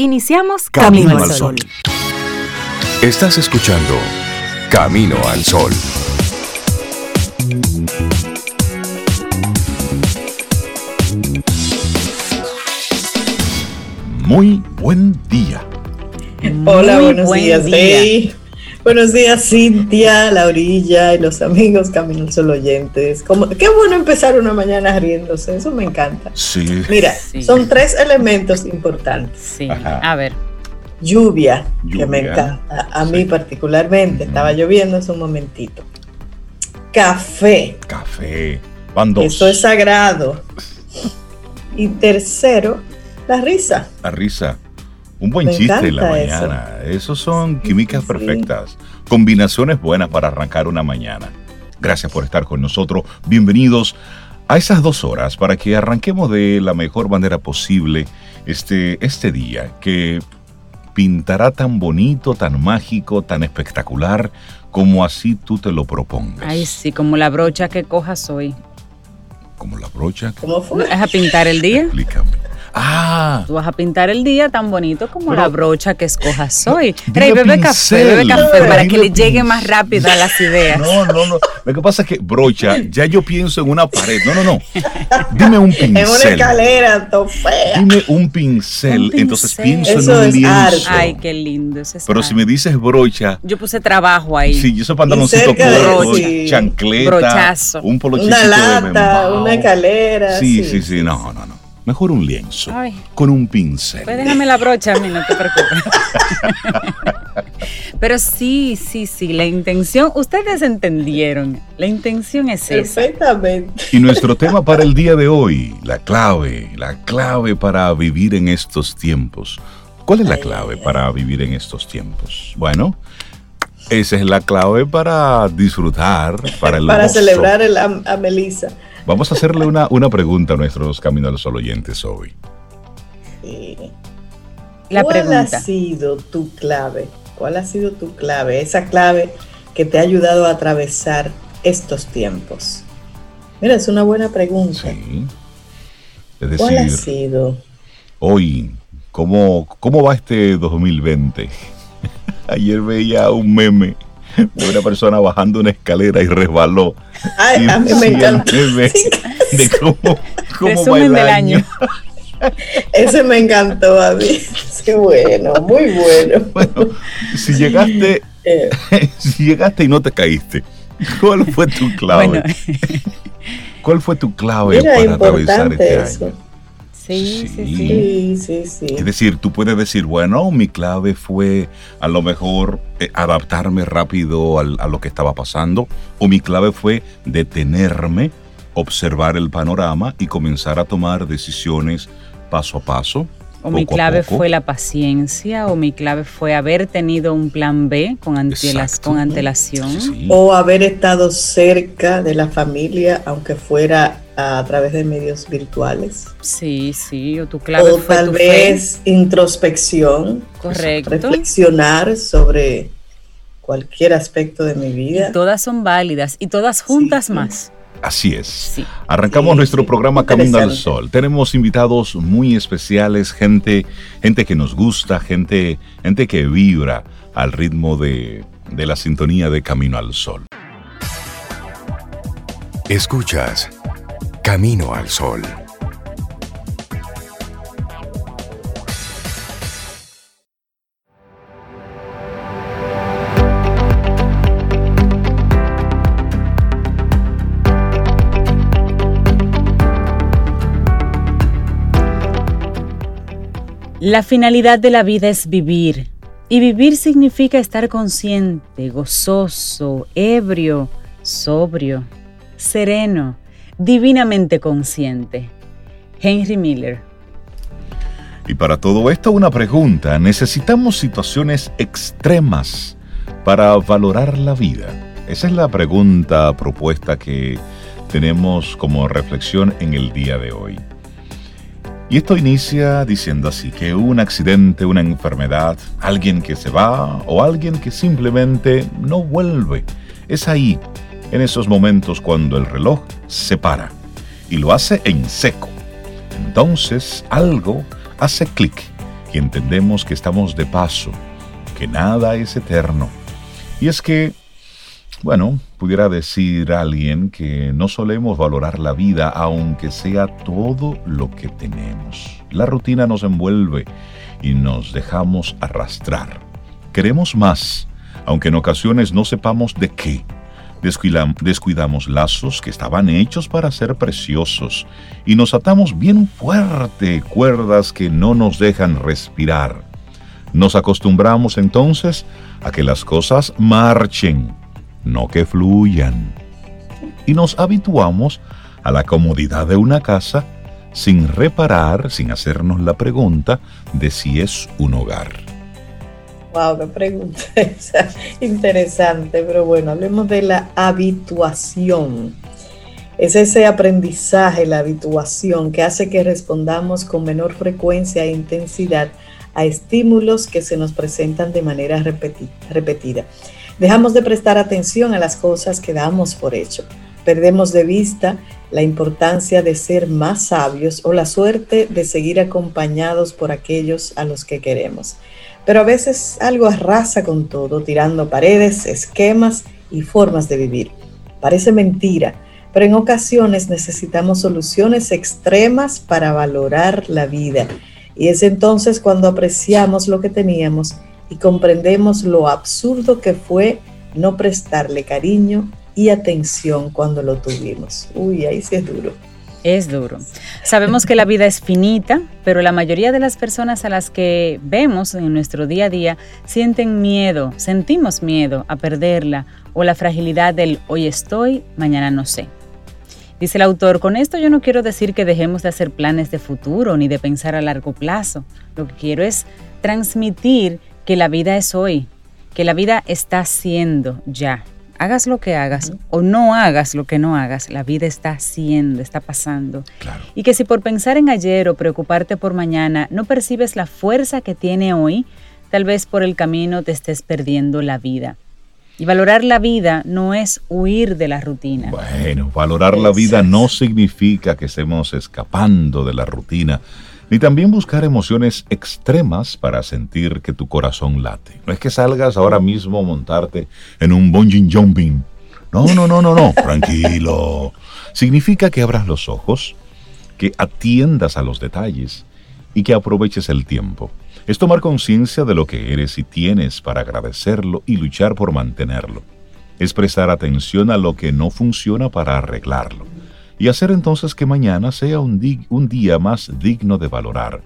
Iniciamos Camino, al Sol. Estás escuchando Camino al Sol. Muy buen día. Hola, buenos días. Buenos días, Cintia, Laurilla y los amigos Camino al Sol oyentes. Como, qué bueno empezar una mañana riéndose, eso me encanta. Sí. Mira, son tres elementos importantes. Sí, a ver. Lluvia, que me encanta, a mí particularmente. Estaba lloviendo hace un momentito. Café. Café. Van dos. Eso es sagrado. Y tercero, la risa. La risa. Un buen chiste en la mañana. Esos son químicas perfectas. Combinaciones buenas para arrancar una mañana. Gracias por estar con nosotros. Bienvenidos a esas dos horas para que arranquemos de la mejor manera posible este, este día que pintará tan bonito, tan mágico, tan espectacular como así tú te lo propongas. Ay, sí, como la brocha que cojas hoy. ¿Como la brocha? ¿Cómo fue? ¿Es a pintar el día? Explícame. Ah. Tú vas a pintar el día tan bonito como la brocha que escojas hoy. Rey, bebe café, bebe café para que le llegue más rápido a las ideas. No, no, no. Lo que pasa es que brocha, ya yo pienso en una pared. No, no, no. Dime un pincel. En una escalera, fea. Dime un pincel. Entonces pienso en un lienzo. Ay, qué lindo. Eso Pero si me dices brocha. Yo puse trabajo ahí. Sí, yo soy pantaloncito corto, chancleta. Brochazo. Un polochito Una lata, una escalera. Sí, sí, sí. No, no, no. Mejor un lienzo. Con un pincel. Pues déjame la brocha a mí, no te preocupes. Pero sí, sí, sí, la intención, ustedes entendieron, la intención es esa. Perfectamente. Y nuestro tema para el día de hoy, la clave, la clave para vivir en estos tiempos. ¿Cuál es la clave para vivir en estos tiempos? Bueno, esa es la clave para disfrutar, para el Para celebrar el, a Melissa. Vamos a hacerle una, una pregunta a nuestros Camino al Sol oyentes hoy. ¿Cuál ha sido tu clave? ¿Cuál ha sido tu clave? Esa clave que te ha ayudado a atravesar estos tiempos. Mira, es una buena pregunta. Sí. Es decir, ¿Cuál ha sido? Hoy, ¿cómo, cómo va este 2020? Ayer veía un meme de una persona bajando una escalera y resbaló. Ay, a mí me encantó. De cómo, cómo va el año. Ese me encantó a mí. Qué bueno, muy bueno. Bueno, si llegaste, eh. si llegaste y no te caíste, ¿cuál fue tu clave? ¿Cuál fue tu clave para atravesar este año? Sí sí, sí. sí, Es decir, tú puedes decir, bueno, mi clave fue a lo mejor eh, adaptarme rápido a lo que estaba pasando, o mi clave fue detenerme, observar el panorama y comenzar a tomar decisiones paso a paso. O mi clave fue la paciencia, o mi clave fue haber tenido un plan B con, con antelación. O haber estado cerca de la familia, aunque fuera a, través de medios virtuales. Sí, sí, o tu clave o tal vez introspección. Correcto. Reflexionar sobre cualquier aspecto de mi vida. todas son válidas y todas juntas más. Así es. Arrancamos nuestro programa Camino al Sol. Tenemos invitados muy especiales, gente, gente que nos gusta, gente, gente que vibra al ritmo de, de la sintonía de Camino al Sol. Escuchas Camino al Sol. La finalidad de la vida es vivir. Y vivir significa estar consciente, gozoso, ebrio, sobrio, sereno, divinamente consciente. Henry Miller. Y para todo esto una pregunta. ¿Necesitamos situaciones extremas para valorar la vida? Esa es la pregunta propuesta que tenemos como reflexión en el día de hoy. Y esto inicia diciendo así, que un accidente, una enfermedad, alguien que se va o alguien que simplemente no vuelve. Es ahí, en esos momentos cuando el reloj se para y lo hace en seco. Entonces algo hace clic y entendemos que estamos de paso, que nada es eterno. Y es que, bueno, pudiera decir alguien que no solemos valorar la vida aunque sea todo lo que tenemos. La rutina nos envuelve y nos dejamos arrastrar. Queremos más, aunque en ocasiones no sepamos de qué. Descuidamos lazos que estaban hechos para ser preciosos y nos atamos bien fuerte cuerdas que no nos dejan respirar. Nos acostumbramos entonces a que las cosas marchen, no que fluyan. Y nos habituamos a la comodidad de una casa sin reparar, sin hacernos la pregunta de si es un hogar. Wow, qué pregunta esa. Interesante, pero bueno, hablemos de la habituación. Es ese aprendizaje, la habituación, que hace que respondamos con menor frecuencia e intensidad a estímulos que se nos presentan de manera repetida. Dejamos de prestar atención a las cosas que damos por hecho. Perdemos de vista la importancia de ser más sabios o la suerte de seguir acompañados por aquellos a los que queremos pero a veces algo arrasa con todo, tirando paredes, esquemas y formas de vivir. Parece mentira, pero en ocasiones necesitamos soluciones extremas para valorar la vida. Y es entonces cuando apreciamos lo que teníamos y comprendemos lo absurdo que fue no prestarle cariño y atención cuando lo tuvimos. Uy, ahí sí es duro. Es duro. Sabemos que la vida es finita, pero la mayoría de las personas a las que vemos en nuestro día a día sienten miedo, sentimos miedo a perderla o la fragilidad del hoy estoy, mañana no sé. Dice el autor, con esto yo no quiero decir que dejemos de hacer planes de futuro ni de pensar a largo plazo. Lo que quiero es transmitir que la vida es hoy, que la vida está siendo ya hagas lo que hagas o no hagas lo que no hagas, la vida está haciendo, está pasando. Y que si por pensar en ayer o preocuparte por mañana no percibes la fuerza que tiene hoy, tal vez por el camino te estés perdiendo la vida. Y valorar la vida no es huir de la rutina. Bueno, valorar la vida no significa que estemos escapando de la rutina ni también buscar emociones extremas para sentir que tu corazón late. No es que salgas ahora mismo a montarte en un bungee jumping. No, no, no, no, no, tranquilo. Significa que abras los ojos, que atiendas a los detalles y que aproveches el tiempo. Es tomar conciencia de lo que eres y tienes para agradecerlo y luchar por mantenerlo. Es prestar atención a lo que no funciona para arreglarlo y hacer entonces que mañana sea un, día más digno de valorar.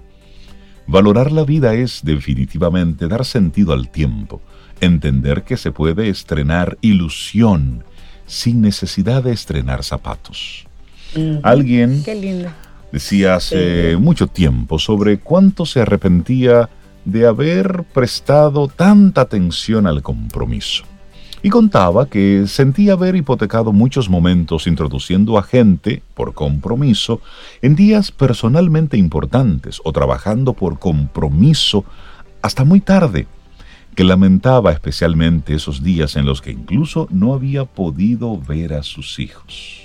Valorar la vida es definitivamente dar sentido al tiempo, entender que se puede estrenar ilusión sin necesidad de estrenar zapatos. Alguien decía hace mucho tiempo sobre cuánto se arrepentía de haber prestado tanta atención al compromiso y contaba que sentía haber hipotecado muchos momentos introduciendo a gente, por compromiso, en días personalmente importantes o trabajando por compromiso hasta muy tarde, que lamentaba especialmente esos días en los que incluso no había podido ver a sus hijos.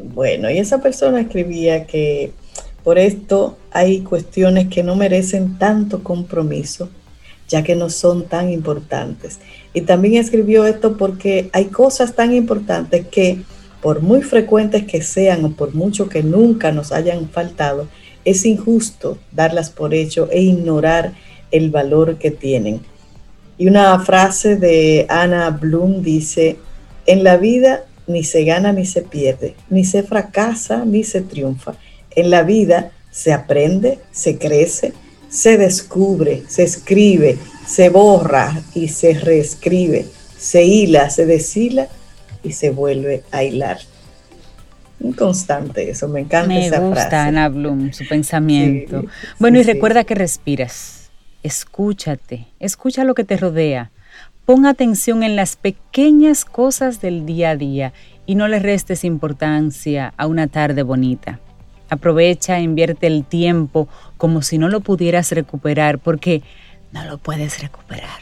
Bueno, y esa persona escribía que por esto hay cuestiones que no merecen tanto compromiso ya que no son tan importantes. Y también escribió esto porque hay cosas tan importantes que, por muy frecuentes que sean o por mucho que nunca nos hayan faltado, es injusto darlas por hecho e ignorar el valor que tienen. Y una frase de Anna Bloom dice, en la vida ni se gana ni se pierde, ni se fracasa ni se triunfa. En la vida se aprende, se crece, se descubre, se escribe, se borra y se reescribe, se hila, se deshila y se vuelve a hilar. Inconstante eso, me encanta me esa gusta, Ana Bloom, su pensamiento. bueno, y recuerda que respiras, escúchate, escucha lo que te rodea, pon atención en las pequeñas cosas del día a día y no le restes importancia a una tarde bonita. Aprovecha, invierte el tiempo como si no lo pudieras recuperar, porque no lo puedes recuperar.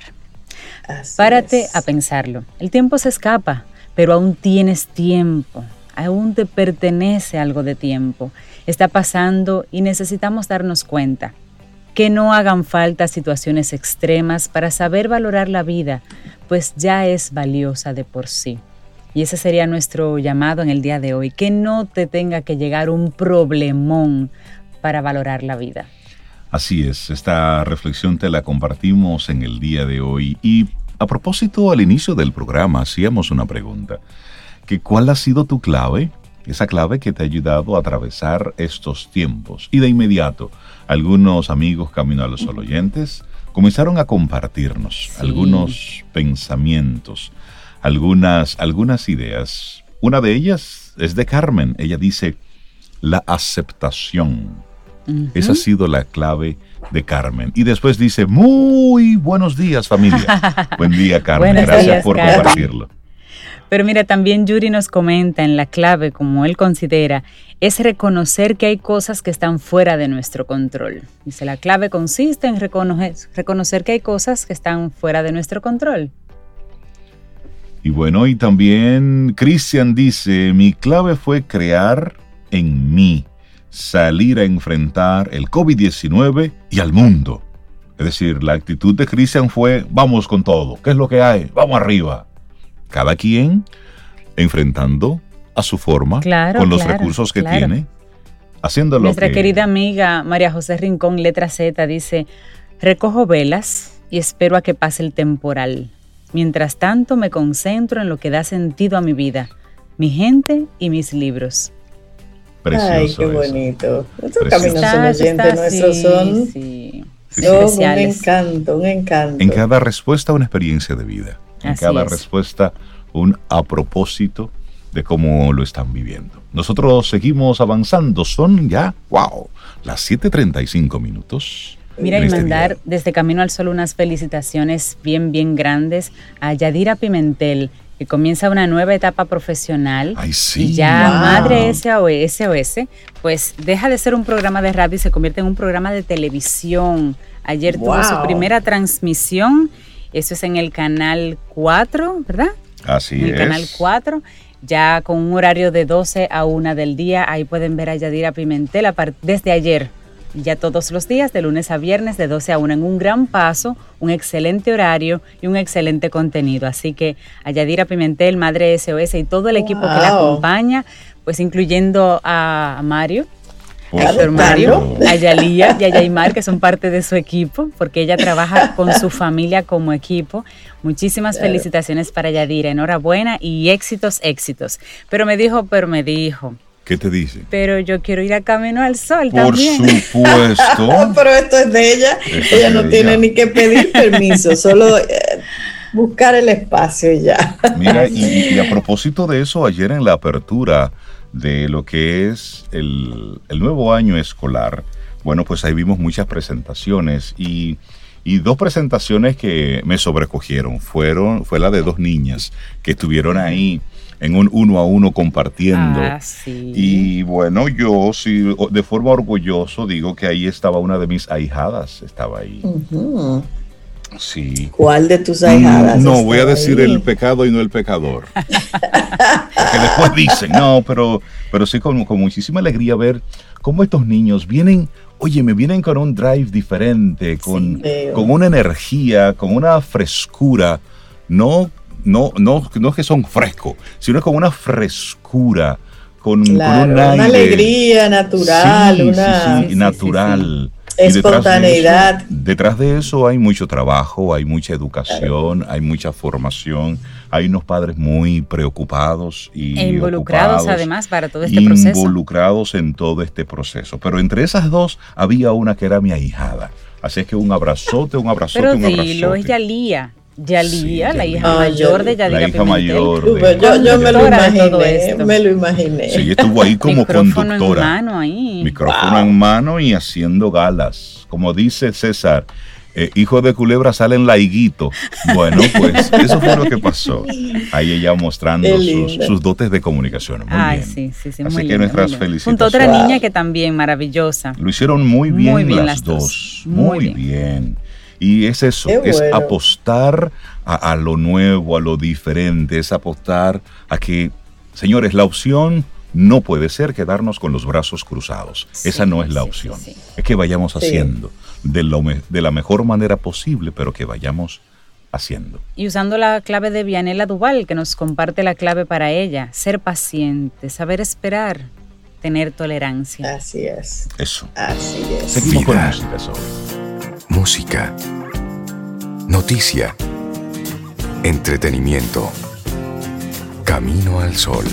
Párate a pensarlo. El tiempo se escapa, pero aún tienes tiempo. Aún te pertenece algo de tiempo. Está pasando y necesitamos darnos cuenta. que no hagan falta situaciones extremas para saber valorar la vida, pues ya es valiosa de por sí. Y ese sería nuestro llamado en el día de hoy, que no te tenga que llegar un problemón para valorar la vida. Así es, esta reflexión te la compartimos en el día de hoy y a propósito al inicio del programa hacíamos una pregunta, que ¿cuál ha sido tu clave? Esa clave que te ha ayudado a atravesar estos tiempos. Y de inmediato, algunos amigos Camino a los Oyentes comenzaron a compartirnos algunos pensamientos, algunas, algunas ideas. Una de ellas es de Carmen. Ella dice, la aceptación. Esa ha sido la clave de Carmen. Y después dice, muy buenos días familia. Buen día Carmen, gracias por compartirlo. Pero mira, también Yuri nos comenta en la clave, como él considera, es reconocer que hay cosas que están fuera de nuestro control. Dice, la clave consiste en reconocer, reconocer que hay cosas que están fuera de nuestro control. Y bueno, y también Cristian dice, mi clave fue crear en mí, salir a enfrentar el COVID-19 y al mundo. Es decir, la actitud de Cristian fue, vamos con todo, ¿qué es lo que hay? Vamos arriba. Cada quien enfrentando a su forma, con los recursos que tiene, haciendo lo Nuestra querida amiga María José Rincón, letra Z, dice, recojo velas y espero a que pase el temporal. Mientras tanto me concentro en lo que da sentido a mi vida, mi gente y mis libros. Precioso Ay, qué bonito. Estos caminos son oyentes nuestros son, sí, un encanto, un encanto. En cada respuesta una experiencia de vida. En cada respuesta un a propósito de cómo lo están viviendo. Nosotros seguimos avanzando. Son ya, wow, las 7.35 minutos. Mira, y este mandar desde Camino al Sol unas felicitaciones bien, bien grandes a Yadira Pimentel, que comienza una nueva etapa profesional. Ay, sí. Y ya Madre SOS, pues deja de ser un programa de radio y se convierte en un programa de televisión. Ayer tuvo su primera transmisión, eso es en el canal 4, ¿verdad? Así en el canal 4 ya con un horario de 12 a 1 del día. Ahí pueden ver a Yadira Pimentel desde ayer ya todos los días, de lunes a viernes, de 12 a 1, en un gran paso, un excelente horario y un excelente contenido. Así que a Yadira Pimentel, Madre SOS y todo el equipo que la acompaña, pues incluyendo a Mario, a Héctor Mario, a Yalía y a Yaimar, que son parte de su equipo, porque ella trabaja con su familia como equipo. Muchísimas felicitaciones para Yadira, enhorabuena y éxitos, éxitos. Pero me dijo, pero me dijo, ¿Qué te dice? Pero yo quiero ir a Camino al Sol Por también. Por supuesto. Pero esto es de ella. ella no tiene ni que pedir permiso, solo eh, buscar el espacio ya. Mira, y, a propósito de eso, ayer en la apertura de lo que es el, nuevo año escolar, bueno, pues ahí vimos muchas presentaciones y, y dos presentaciones que me sobrecogieron. Fueron, fue la de dos niñas que estuvieron ahí en un uno a uno compartiendo. Ah, sí. Y bueno, yo sí, de forma orgulloso digo que ahí estaba una de mis ahijadas, estaba ahí. Sí. ¿Cuál de tus ahijadas? No, voy a decir el pecado y no el pecador. Porque después dicen, no, pero, pero sí con, con muchísima alegría ver cómo estos niños vienen, oye, me vienen con un drive diferente, con, con una energía, con una frescura, no no, no, no es que son frescos, sino con una frescura, con, una, alegría natural, una natural. Espontaneidad. Detrás de, eso, hay mucho trabajo, hay mucha educación, hay mucha formación, hay unos padres muy preocupados y e involucrados además para todo este proceso. Involucrados en todo este proceso. Pero entre esas dos había una que era mi ahijada. Así es que un abrazote, un abrazote, Pero un abrazote. Pero ella Lía. Yalía, la hija mayor de Yadira La hija mayor. Yo, me lo imaginé, me lo imaginé. Sí, estuvo ahí como Micrófono conductora. En mano ahí. Micrófono en mano y haciendo galas. Como dice César, eh, hijo de culebra sale en laiguito. Bueno, pues eso fue lo que pasó. Ahí ella mostrando sus, dotes de comunicación. Muy Ay, bien. Sí, sí, sí, Así muy que nuestras felicitaciones. Junto a otra niña que también maravillosa. Lo hicieron muy bien, las, dos. Muy, bien. Y es eso, es apostar a, lo nuevo, a lo diferente, es apostar a que, señores, la opción no puede ser quedarnos con los brazos cruzados. Esa no es la opción. Es que vayamos haciendo. de, lo, de la mejor manera posible, pero que vayamos haciendo. Y usando la clave de Vianela Duval, que nos comparte la clave para ella, ser paciente, saber esperar, tener tolerancia. Así es. Eso. Así es. Seguimos con música, Música. Noticia. Entretenimiento. Camino al sol.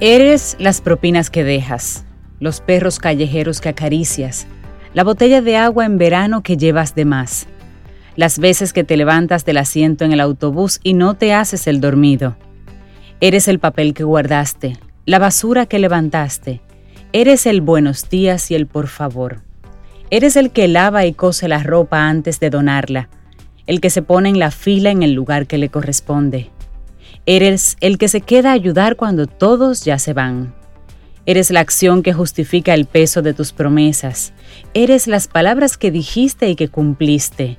Eres las propinas que dejas, los perros callejeros que acaricias, la botella de agua en verano que llevas de más, las veces que te levantas del asiento en el autobús y no te haces el dormido. Eres el papel que guardaste, la basura que levantaste, eres el buenos días y el por favor. Eres el que lava y cose la ropa antes de donarla, el que se pone en la fila en el lugar que le corresponde Eres el que se queda a ayudar cuando todos ya se van. Eres la acción que justifica el peso de tus promesas. Eres las palabras que dijiste y que cumpliste.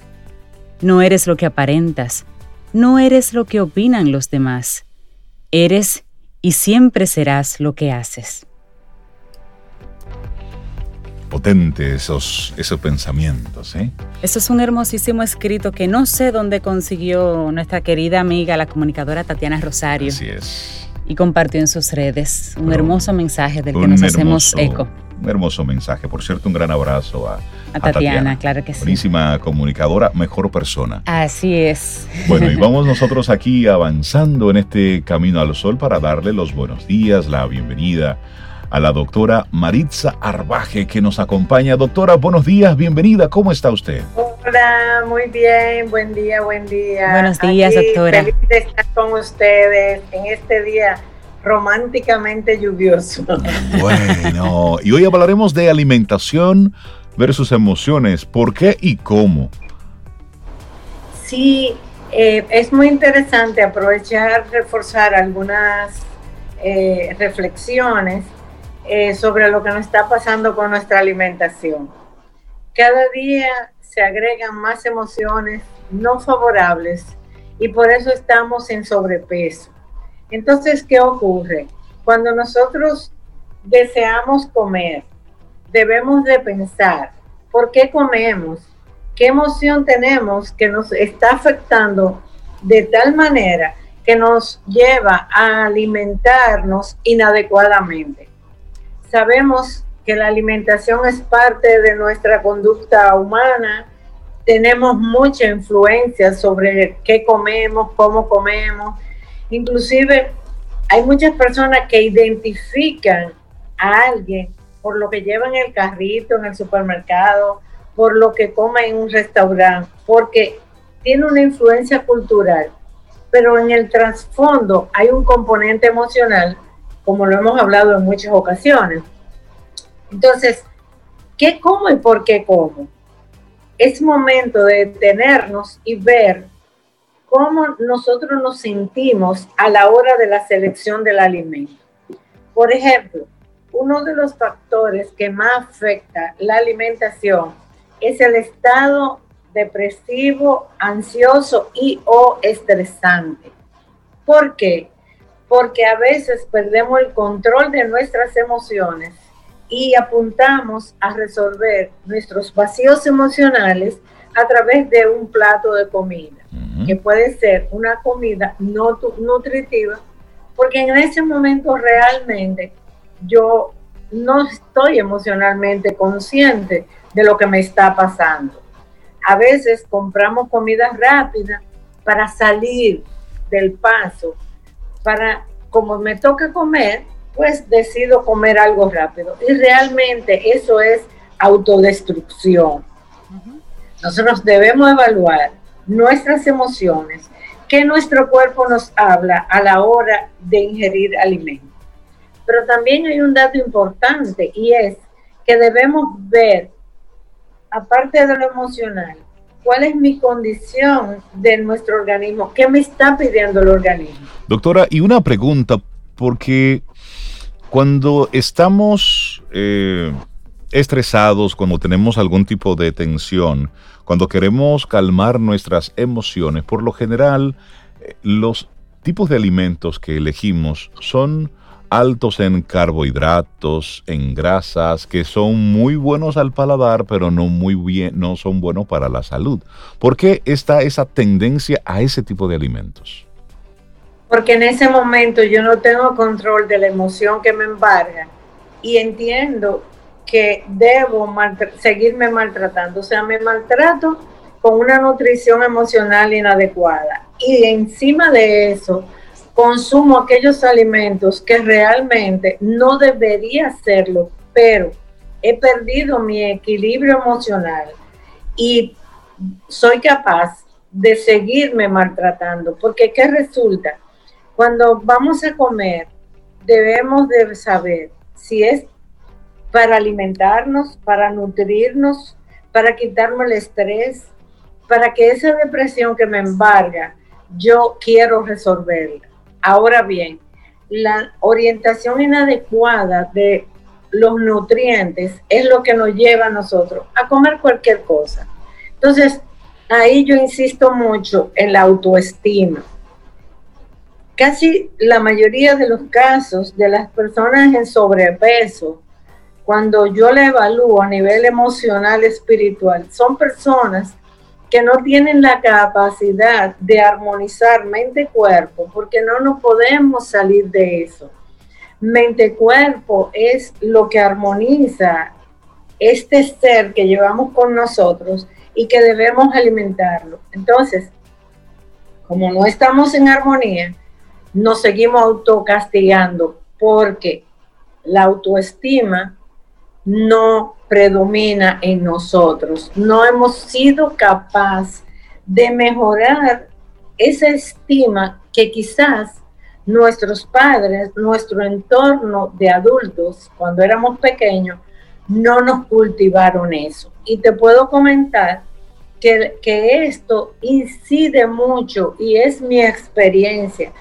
No eres lo que aparentas. No eres lo que opinan los demás. Eres y siempre serás lo que haces potente esos, esos pensamientos. ¿eh? Eso es un hermosísimo escrito que no sé dónde consiguió nuestra querida amiga, la comunicadora Tatiana Rosario. Así es. Y compartió en sus redes un hermoso mensaje del que nos hacemos eco. Un hermoso mensaje. Por cierto, un gran abrazo a, a, Tatiana, claro que sí. Buenísima comunicadora, mejor persona. Así es. Bueno, y vamos nosotros aquí avanzando en este camino al sol para darle los buenos días, la bienvenida a la doctora Maritza Arbaje que nos acompaña. Doctora, buenos días, bienvenida, ¿cómo está usted? Hola, muy bien, buen día, buen día. Buenos días, doctora. Feliz de estar con ustedes en este día románticamente lluvioso. Bueno, y hoy hablaremos de alimentación versus emociones, ¿por qué y cómo? Sí, eh, es muy interesante aprovechar, reforzar algunas eh, reflexiones eh, sobre lo que nos está pasando con nuestra alimentación. Cada día se agregan más emociones no favorables y por eso estamos en sobrepeso. Entonces, ¿qué ocurre? Cuando nosotros deseamos comer, debemos de pensar, ¿por qué comemos? ¿Qué emoción tenemos que nos está afectando de tal manera que nos lleva a alimentarnos inadecuadamente? Sabemos que la alimentación es parte de nuestra conducta humana, tenemos mucha influencia sobre qué comemos, cómo comemos, inclusive hay muchas personas que identifican a alguien por lo que lleva en el carrito, en el supermercado, por lo que come en un restaurante, porque tiene una influencia cultural, pero en el trasfondo hay un componente emocional como lo hemos hablado en muchas ocasiones. Entonces, ¿qué como y por qué como? Es momento de detenernos y ver cómo nosotros nos sentimos a la hora de la selección del alimento. Por ejemplo, uno de los factores que más afecta la alimentación es el estado depresivo, ansioso y o estresante. ¿Por qué? Porque a veces perdemos el control de nuestras emociones y apuntamos a resolver nuestros vacíos emocionales a través de un plato de comida, que puede ser una comida no nutritiva, porque en ese momento realmente yo no estoy emocionalmente consciente de lo que me está pasando. A veces compramos comida rápida para salir del paso para, como me toca comer, pues decido comer algo rápido. Y realmente eso es autodestrucción. Nosotros debemos evaluar nuestras emociones, que nuestro cuerpo nos habla a la hora de ingerir alimentos. Pero también hay un dato importante y es que debemos ver, aparte de lo emocional, cuál es mi condición de nuestro organismo, qué me está pidiendo el organismo. Doctora, y una pregunta, porque cuando estamos eh, estresados, cuando tenemos algún tipo de tensión, cuando queremos calmar nuestras emociones, por lo general eh, los tipos de alimentos que elegimos son altos en carbohidratos, en grasas, que son muy buenos al paladar, pero no muy bien, no son buenos para la salud. ¿Por qué está esa tendencia a ese tipo de alimentos? Porque en ese momento yo no tengo control de la emoción que me embarga y entiendo que debo seguirme maltratando. O sea, me maltrato con una nutrición emocional inadecuada. Y encima de eso, consumo aquellos alimentos que realmente no debería hacerlo, pero he perdido mi equilibrio emocional y soy capaz de seguirme maltratando, porque ¿qué resulta? Cuando vamos a comer, debemos de saber si es para alimentarnos, para nutrirnos, para quitarme el estrés, para que esa depresión que me embarga, yo quiero resolverla. Ahora bien, la orientación inadecuada de los nutrientes es lo que nos lleva a nosotros a comer cualquier cosa. Entonces, ahí yo insisto mucho en la autoestima. Casi la mayoría de los casos de las personas en sobrepeso, cuando yo le evalúo a nivel emocional, espiritual, son personas que no tienen la capacidad de armonizar mente-cuerpo, porque no nos podemos salir de eso. Mente-cuerpo es lo que armoniza este ser que llevamos con nosotros y que debemos alimentarlo. Entonces, como no estamos en armonía, nos seguimos autocastigando porque la autoestima no predomina en nosotros. No hemos sido capaces de mejorar esa estima que quizás nuestros padres, nuestro entorno de adultos, cuando éramos pequeños, no nos cultivaron eso. Y te puedo comentar que, que esto incide mucho y es mi experiencia,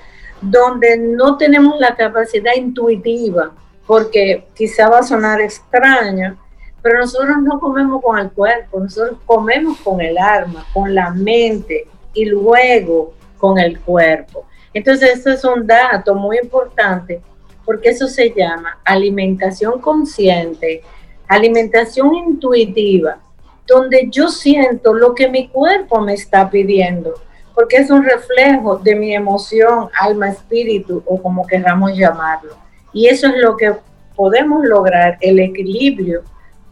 donde no tenemos la capacidad intuitiva, porque quizá va a sonar extraño, pero nosotros no comemos con el cuerpo, nosotros comemos con el alma, con la mente y luego con el cuerpo. Entonces, eso es un dato muy importante porque eso se llama alimentación consciente, alimentación intuitiva, donde yo siento lo que mi cuerpo me está pidiendo, porque es un reflejo de mi emoción, alma, espíritu o como queramos llamarlo. Y eso es lo que podemos lograr, el equilibrio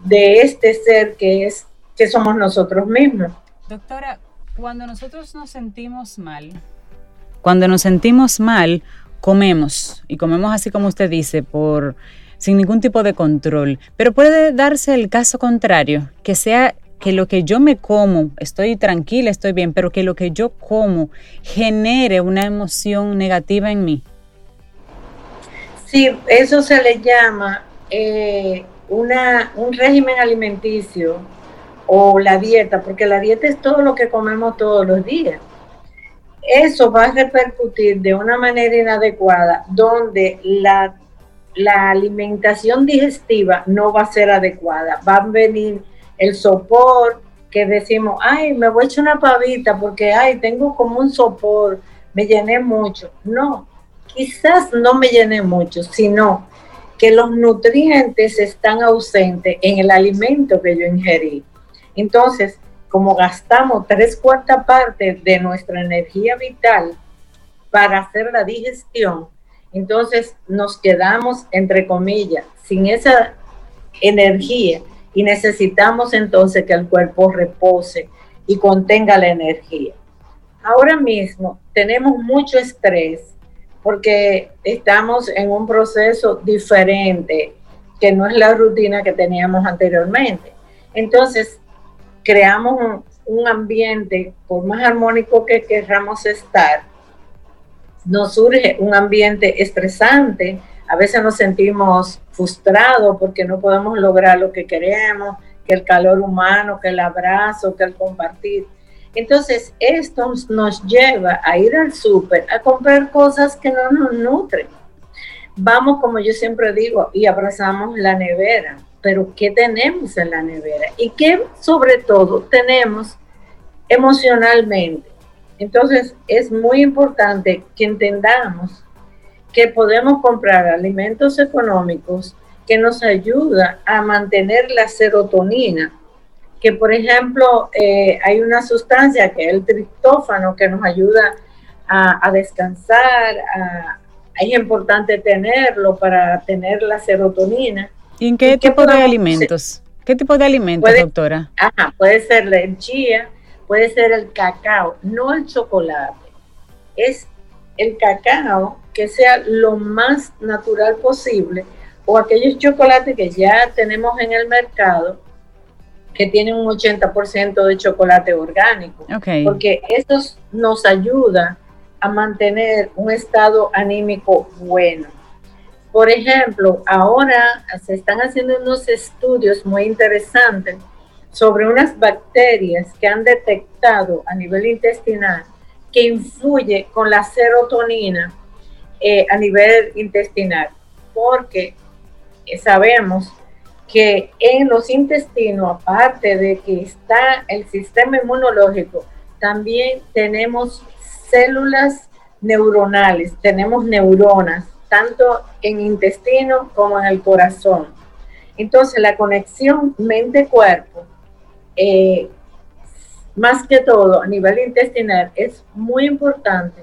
de este ser que es que somos nosotros mismos. Doctora, cuando nosotros nos sentimos mal, cuando nos sentimos mal, comemos y comemos así como usted dice, por sin ningún tipo de control. Pero puede darse el caso contrario, que sea que lo que yo me como, estoy tranquila, estoy bien, pero que lo que yo como genere una emoción negativa en mí. Sí, eso se le llama eh, una, un régimen alimenticio o la dieta, porque la dieta es todo lo que comemos todos los días. Eso va a repercutir de una manera inadecuada donde la, la alimentación digestiva no va a ser adecuada. Va a venir el sopor que decimos, ay, me voy a echar una pavita porque, ay, tengo como un sopor, me llené mucho. No, quizás no me llené mucho, sino que los nutrientes están ausentes en el alimento que yo ingerí. Entonces, como gastamos tres cuartas partes de nuestra energía vital para hacer la digestión, entonces nos quedamos, entre comillas, sin esa energía y necesitamos entonces que el cuerpo repose y contenga la energía. Ahora mismo tenemos mucho estrés porque estamos en un proceso diferente que no es la rutina que teníamos anteriormente. Entonces, creamos un, ambiente, por más armónico que queramos estar, nos surge un ambiente estresante, a veces nos sentimos frustrados porque no podemos lograr lo que queremos, que el calor humano, que el abrazo, que el compartir. Entonces, esto nos lleva a ir al súper a comprar cosas que no nos nutren. Vamos, como yo siempre digo, y abrazamos la nevera, pero ¿qué tenemos en la nevera? Y qué sobre todo tenemos emocionalmente. Entonces, es muy importante que entendamos que podemos comprar alimentos económicos que nos ayudan a mantener la serotonina que por ejemplo eh, hay una sustancia que es el triptófano que nos ayuda a, descansar, es importante tenerlo para tener la serotonina. ¿Y en qué, tipo de alimentos? ¿Qué tipo de alimentos, doctora? Ajá, puede ser el chía, puede ser el cacao, no el chocolate. Es el cacao que sea lo más natural posible o aquellos chocolates que ya tenemos en el mercado que tienen un 80% de chocolate orgánico, porque esto nos ayuda a mantener un estado anímico bueno. Por ejemplo, ahora se están haciendo unos estudios muy interesantes sobre unas bacterias que han detectado a nivel intestinal que influye con la serotonina eh, a nivel intestinal, porque sabemos que en los intestinos, aparte de que está el sistema inmunológico, también tenemos células neuronales, tenemos neuronas, tanto en intestino como en el corazón. Entonces, la conexión mente-cuerpo, eh, más que todo a nivel intestinal, es muy importante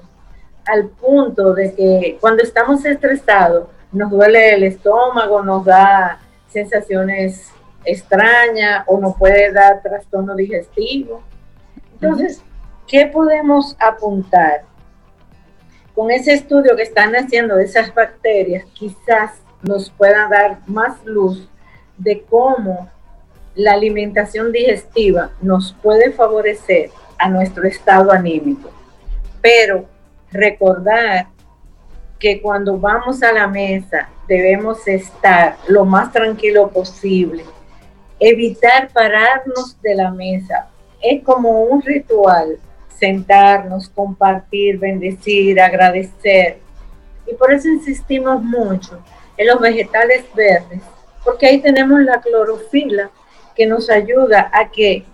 al punto de que cuando estamos estresados, nos duele el estómago, nos da sensaciones extrañas o nos puede dar trastorno digestivo. Entonces, ¿qué podemos apuntar? Con ese estudio que están haciendo de esas bacterias, quizás nos pueda dar más luz de cómo la alimentación digestiva nos puede favorecer a nuestro estado anímico. Pero recordar que cuando vamos a la mesa debemos estar lo más tranquilo posible, evitar pararnos de la mesa. Es como un ritual, sentarnos, compartir, bendecir, agradecer. Y por eso insistimos mucho en los vegetales verdes, porque ahí tenemos la clorofila que nos ayuda a que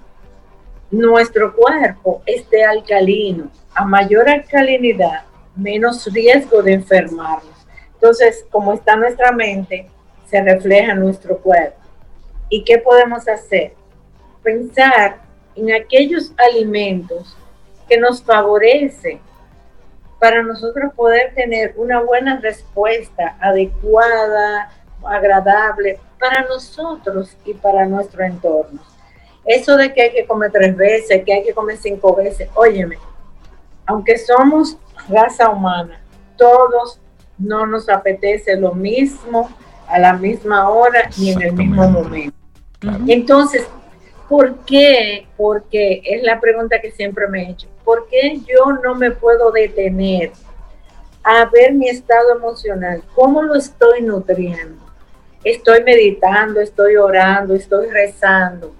nuestro cuerpo esté alcalino. A mayor alcalinidad, menos riesgo de enfermarnos. Entonces, como está nuestra mente, se refleja en nuestro cuerpo. ¿Y qué podemos hacer? Pensar en aquellos alimentos que nos favorecen para nosotros poder tener una buena respuesta adecuada, agradable para nosotros y para nuestro entorno. Eso de que hay que comer tres veces, que hay que comer cinco veces, óyeme, aunque somos raza humana, todos no nos apetece lo mismo a la misma hora ni en el mismo momento. Entonces, ¿por qué? Porque es la pregunta que siempre me he hecho. ¿Por qué yo no me puedo detener a ver mi estado emocional? ¿Cómo lo estoy nutriendo? Estoy meditando, estoy orando, estoy rezando,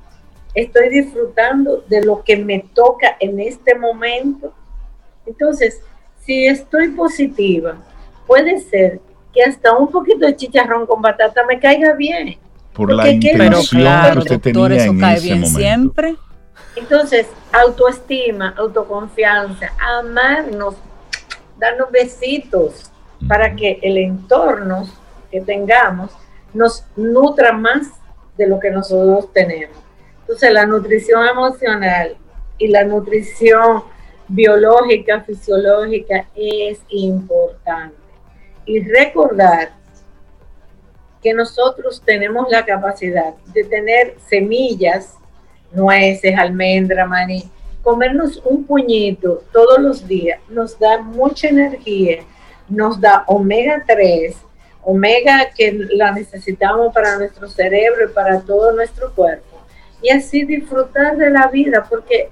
estoy disfrutando de lo que me toca en este momento. Entonces, si estoy positiva, puede ser que hasta un poquito de chicharrón con batata me caiga bien. Por la intención que usted tenía en ese momento. siempre. Entonces, autoestima, autoconfianza, amarnos, darnos besitos para que el entorno que tengamos nos nutra más de lo que nosotros tenemos. Entonces, la nutrición emocional y la nutrición biológica, fisiológica es importante y recordar que nosotros tenemos la capacidad de tener semillas, nueces, almendra, maní, comernos un puñito todos los días nos da mucha energía, nos da omega 3, omega que la necesitamos para nuestro cerebro y para todo nuestro cuerpo. Y así disfrutar de la vida, porque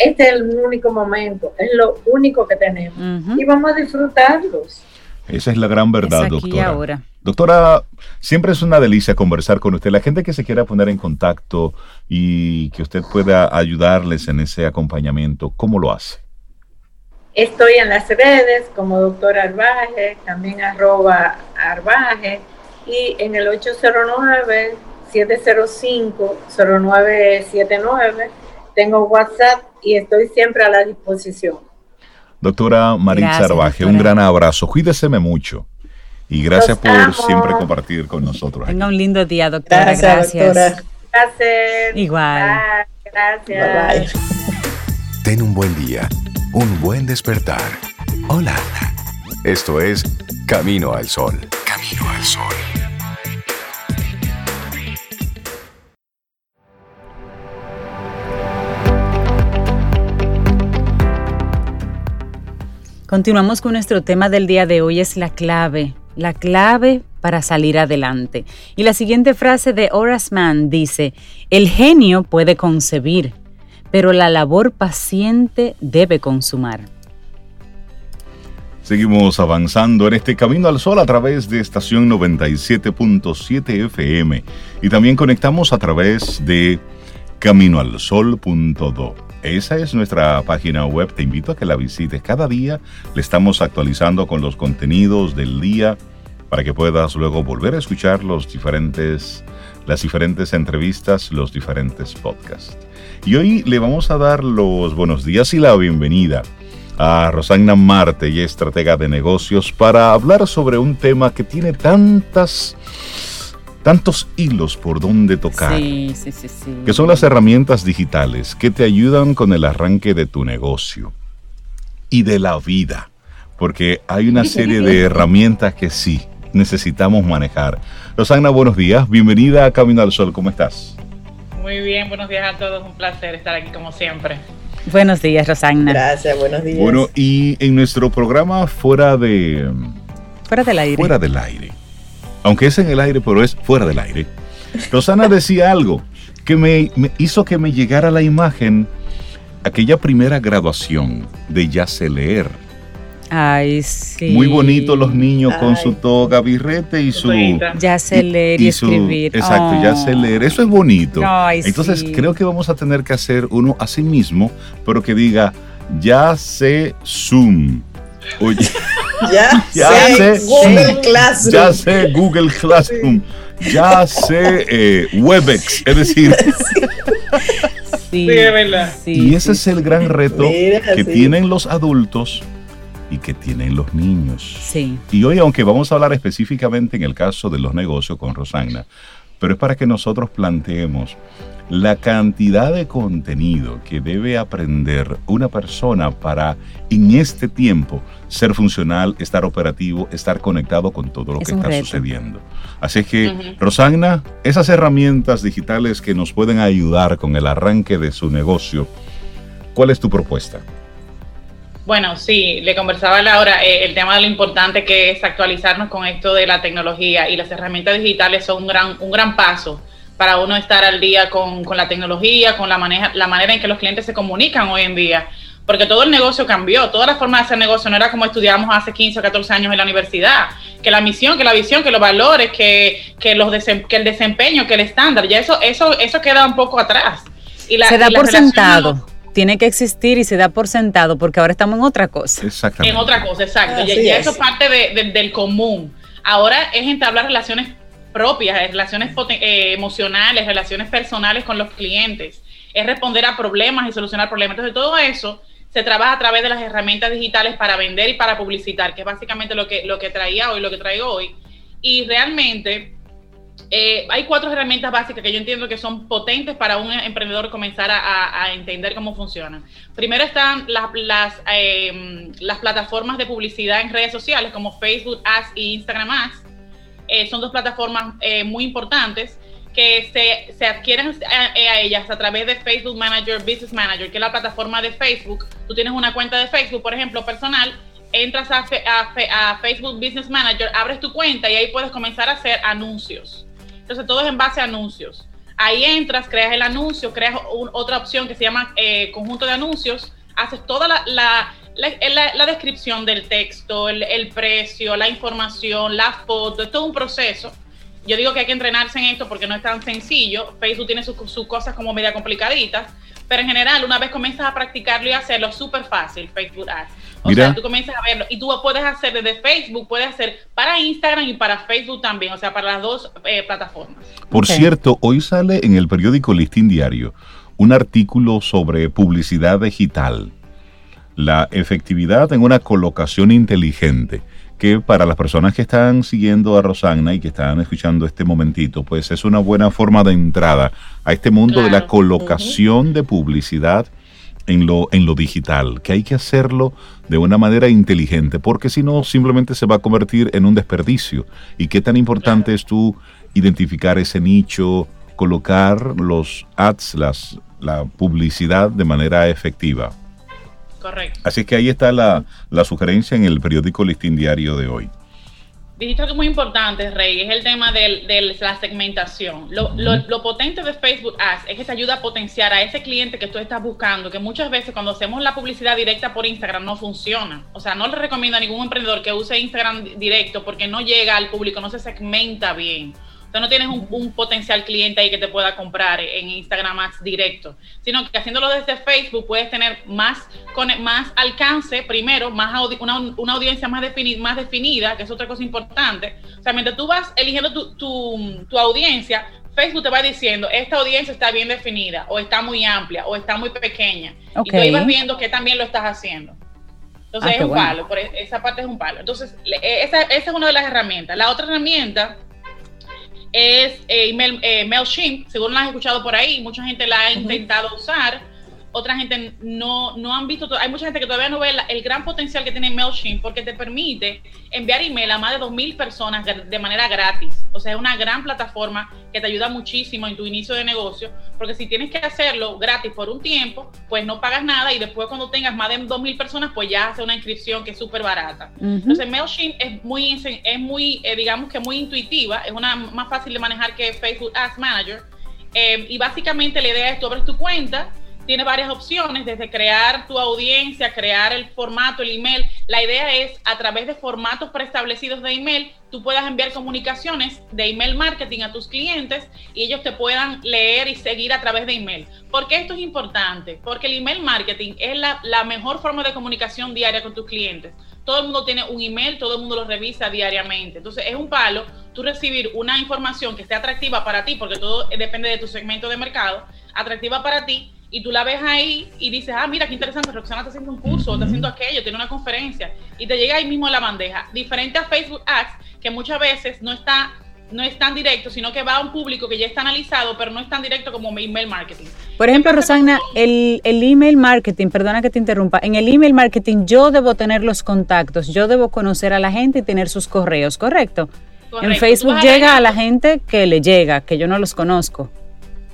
este es el único momento, es lo único que tenemos. Y vamos a disfrutarlos. Esa es la gran verdad, doctora. Doctora, siempre es una delicia conversar con usted. La gente que se quiera poner en contacto y que usted pueda ayudarles en ese acompañamiento, ¿cómo lo hace? Estoy en las redes como doctor Arbaje, también arroba Arbaje y en el 809-705-0979 tengo WhatsApp y estoy siempre a la disposición. Doctora Maritza Arbaje, un gran abrazo. Cuídeseme mucho. Y gracias por siempre compartir con nosotros. Tenga un lindo día, doctora. Gracias. Gracias. Igual. gracias. Ten un buen día, un buen despertar. Hola. Esto es Camino al Sol. Camino al Sol. Continuamos con nuestro tema del día de hoy, es la clave, la clave para salir adelante. Y la siguiente frase de Horace Mann dice, el genio puede concebir, pero la labor paciente debe consumar. Seguimos avanzando en este camino al sol a través de estación 97.7 FM y también conectamos a través de caminoalsol.do. Esa es nuestra página web, te invito a que la visites. Cada día le estamos actualizando con los contenidos del día para que puedas luego volver a escuchar las diferentes entrevistas, los diferentes podcasts. Y hoy le vamos a dar los buenos días y la bienvenida a Rosagna Marte, y estratega de negocios, para hablar sobre un tema que tiene tantas tantos hilos por donde tocar, sí, sí, sí, que son las herramientas digitales que te ayudan con el arranque de tu negocio y de la vida, porque hay una serie de herramientas que sí necesitamos manejar. Rosana, buenos días, bienvenida a Camino al Sol, ¿cómo estás? Muy bien, buenos días a todos, un placer estar aquí como siempre. Buenos días, Rosagna. Gracias, buenos días. Bueno, y en nuestro programa fuera de... Fuera del aire. Fuera del aire aunque es en el aire, pero es fuera del aire. Rosana decía algo que me, hizo que me llegara la imagen, aquella primera graduación de Ya sé leer. Ay, sí. Muy bonito los niños con su toga, birrete y su... Ya sé leer y, escribir. exacto, ya sé oh. leer. Eso es bonito. Entonces creo que vamos a tener que hacer uno así mismo, pero que diga, ya sé Zoom. Oye. Ya, sé, Google Classroom. Ya sé Google Classroom. Ya sé eh, Webex. Es decir. Sí, verdad. y ese es el gran reto que tienen los adultos y que tienen los niños. Sí. Y hoy, aunque vamos a hablar específicamente en el caso de los negocios con Rosagna, pero es para que nosotros planteemos la cantidad de contenido que debe aprender una persona para en este tiempo ser funcional, estar operativo, estar conectado con todo lo que está sucediendo. Así que, Rosagna, esas herramientas digitales que nos pueden ayudar con el arranque de su negocio, ¿cuál es tu propuesta? Bueno, sí, le conversaba a Laura eh, el tema de lo importante que es actualizarnos con esto de la tecnología y las herramientas digitales son un gran, un gran paso para uno estar al día con, la tecnología, con la, maneja, la manera en que los clientes se comunican hoy en día. Porque todo el negocio cambió, toda la forma de hacer negocio no era como estudiábamos hace 15 o 14 años en la universidad. Que la misión, que la visión, que los valores, que, que, los que el desempeño, que el estándar, ya eso, eso, eso queda un poco atrás. Y se da por sentado. tiene que existir y se da por sentado porque ahora estamos en otra cosa. Exactamente. En otra cosa, exacto. ya, ya eso parte del común. Ahora es entablar relaciones propias, relaciones eh, emocionales, relaciones personales con los clientes, es responder a problemas y solucionar problemas. Entonces, todo eso se trabaja a través de las herramientas digitales para vender y para publicitar, que es básicamente lo que, lo que traía hoy, lo que traigo hoy. Y realmente eh, hay cuatro herramientas básicas que yo entiendo que son potentes para un emprendedor comenzar a, entender cómo funcionan. Primero están las, eh, las plataformas de publicidad en redes sociales como Facebook Ads y Instagram Ads eh, son dos plataformas eh, muy importantes que se, se adquieren a, ellas a través de Facebook Manager, Business Manager, que es la plataforma de Facebook. Tú tienes una cuenta de Facebook, por ejemplo, personal, entras a, a, Facebook Business Manager, abres tu cuenta y ahí puedes comenzar a hacer anuncios. Entonces, todo es en base a anuncios. Ahí entras, creas el anuncio, creas otra opción que se llama eh, conjunto de anuncios, haces toda la, descripción del texto, el, precio, la información, la foto, es todo un proceso. Yo digo que hay que entrenarse en esto porque no es tan sencillo. Facebook tiene sus, cosas como media complicaditas, pero en general, una vez comienzas a practicarlo y hacerlo, es súper fácil Facebook Ads. O sea, tú comienzas a verlo y tú puedes hacer desde Facebook, puedes hacer para Instagram y para Facebook también, o sea, para las dos eh, plataformas. Por cierto, hoy sale en el periódico Listín Diario un artículo sobre publicidad digital, la efectividad en una colocación inteligente, que para las personas que están siguiendo a Rosanna y que están escuchando este momentito, pues es una buena forma de entrada a este mundo de la colocación de publicidad en lo, en lo digital, que hay que hacerlo de una manera inteligente, porque si no, simplemente se va a convertir en un desperdicio. ¿Y qué tan importante es tú identificar ese nicho, colocar los ads, las, la publicidad de manera efectiva. Correcto. Así que ahí está la, sugerencia en el periódico Listín Diario de hoy. Dijiste algo muy importante, Rey, es el tema de la segmentación. Lo, lo, potente de Facebook Ads es que te ayuda a potenciar a ese cliente que tú estás buscando, que muchas veces cuando hacemos la publicidad directa por Instagram no funciona. O sea, no le recomiendo a ningún emprendedor que use Instagram directo porque no llega al público, no se segmenta bien. O sea, no tienes un, potencial cliente ahí que te pueda comprar en Instagram más directo, sino que haciéndolo desde Facebook puedes tener más, con, más alcance, primero, más una, audiencia más, más definida, que es otra cosa importante. O sea, mientras tú vas eligiendo tu, audiencia, Facebook te va diciendo, esta audiencia está bien definida, o está muy amplia, o está muy pequeña. Y tú ibas viendo que también lo estás haciendo. Entonces ah, es un palo, por esa parte es un palo. Entonces, esa, esa es una de las herramientas. La otra herramienta es eh, eh, MailChimp, según lo has escuchado por ahí, mucha gente la ha intentado usar otra gente no, no han visto, hay mucha gente que todavía no ve el gran potencial que tiene MailChimp porque te permite enviar email a más de 2.000 personas de manera gratis. O sea, es una gran plataforma que te ayuda muchísimo en tu inicio de negocio, porque si tienes que hacerlo gratis por un tiempo, pues no pagas nada y después cuando tengas más de 2.000 personas, pues ya hace una inscripción que es súper barata. Entonces, MailChimp es muy, es muy eh, digamos que muy intuitiva, es una más fácil de manejar que Facebook Ads Manager. Eh, y básicamente la idea es tú abres tu cuenta, tiene varias opciones, desde crear tu audiencia, crear el formato, el email. La idea es, a través de formatos preestablecidos de email, tú puedas enviar comunicaciones de email marketing a tus clientes y ellos te puedan leer y seguir a través de email. ¿Por qué esto es importante? Porque el email marketing es la, la mejor forma de comunicación diaria con tus clientes. Todo el mundo tiene un email, todo el mundo lo revisa diariamente. Entonces es un palo tú recibir una información que esté atractiva para ti, porque todo depende de tu segmento de mercado, atractiva para ti y tú la ves ahí y dices, ah, mira qué interesante, Roxana está haciendo un curso, está haciendo aquello, tiene una conferencia, y te llega ahí mismo a la bandeja. Diferente a Facebook Ads, que muchas veces no está no es tan directo, sino que va a un público que ya está analizado, pero no es tan directo como email marketing. Por ejemplo, Rosana, el, el, email marketing, perdona que te interrumpa, en el email marketing yo debo tener los contactos, yo debo conocer a la gente y tener sus correos, ¿correcto? En Facebook llega a la gente que le llega, que yo no los conozco.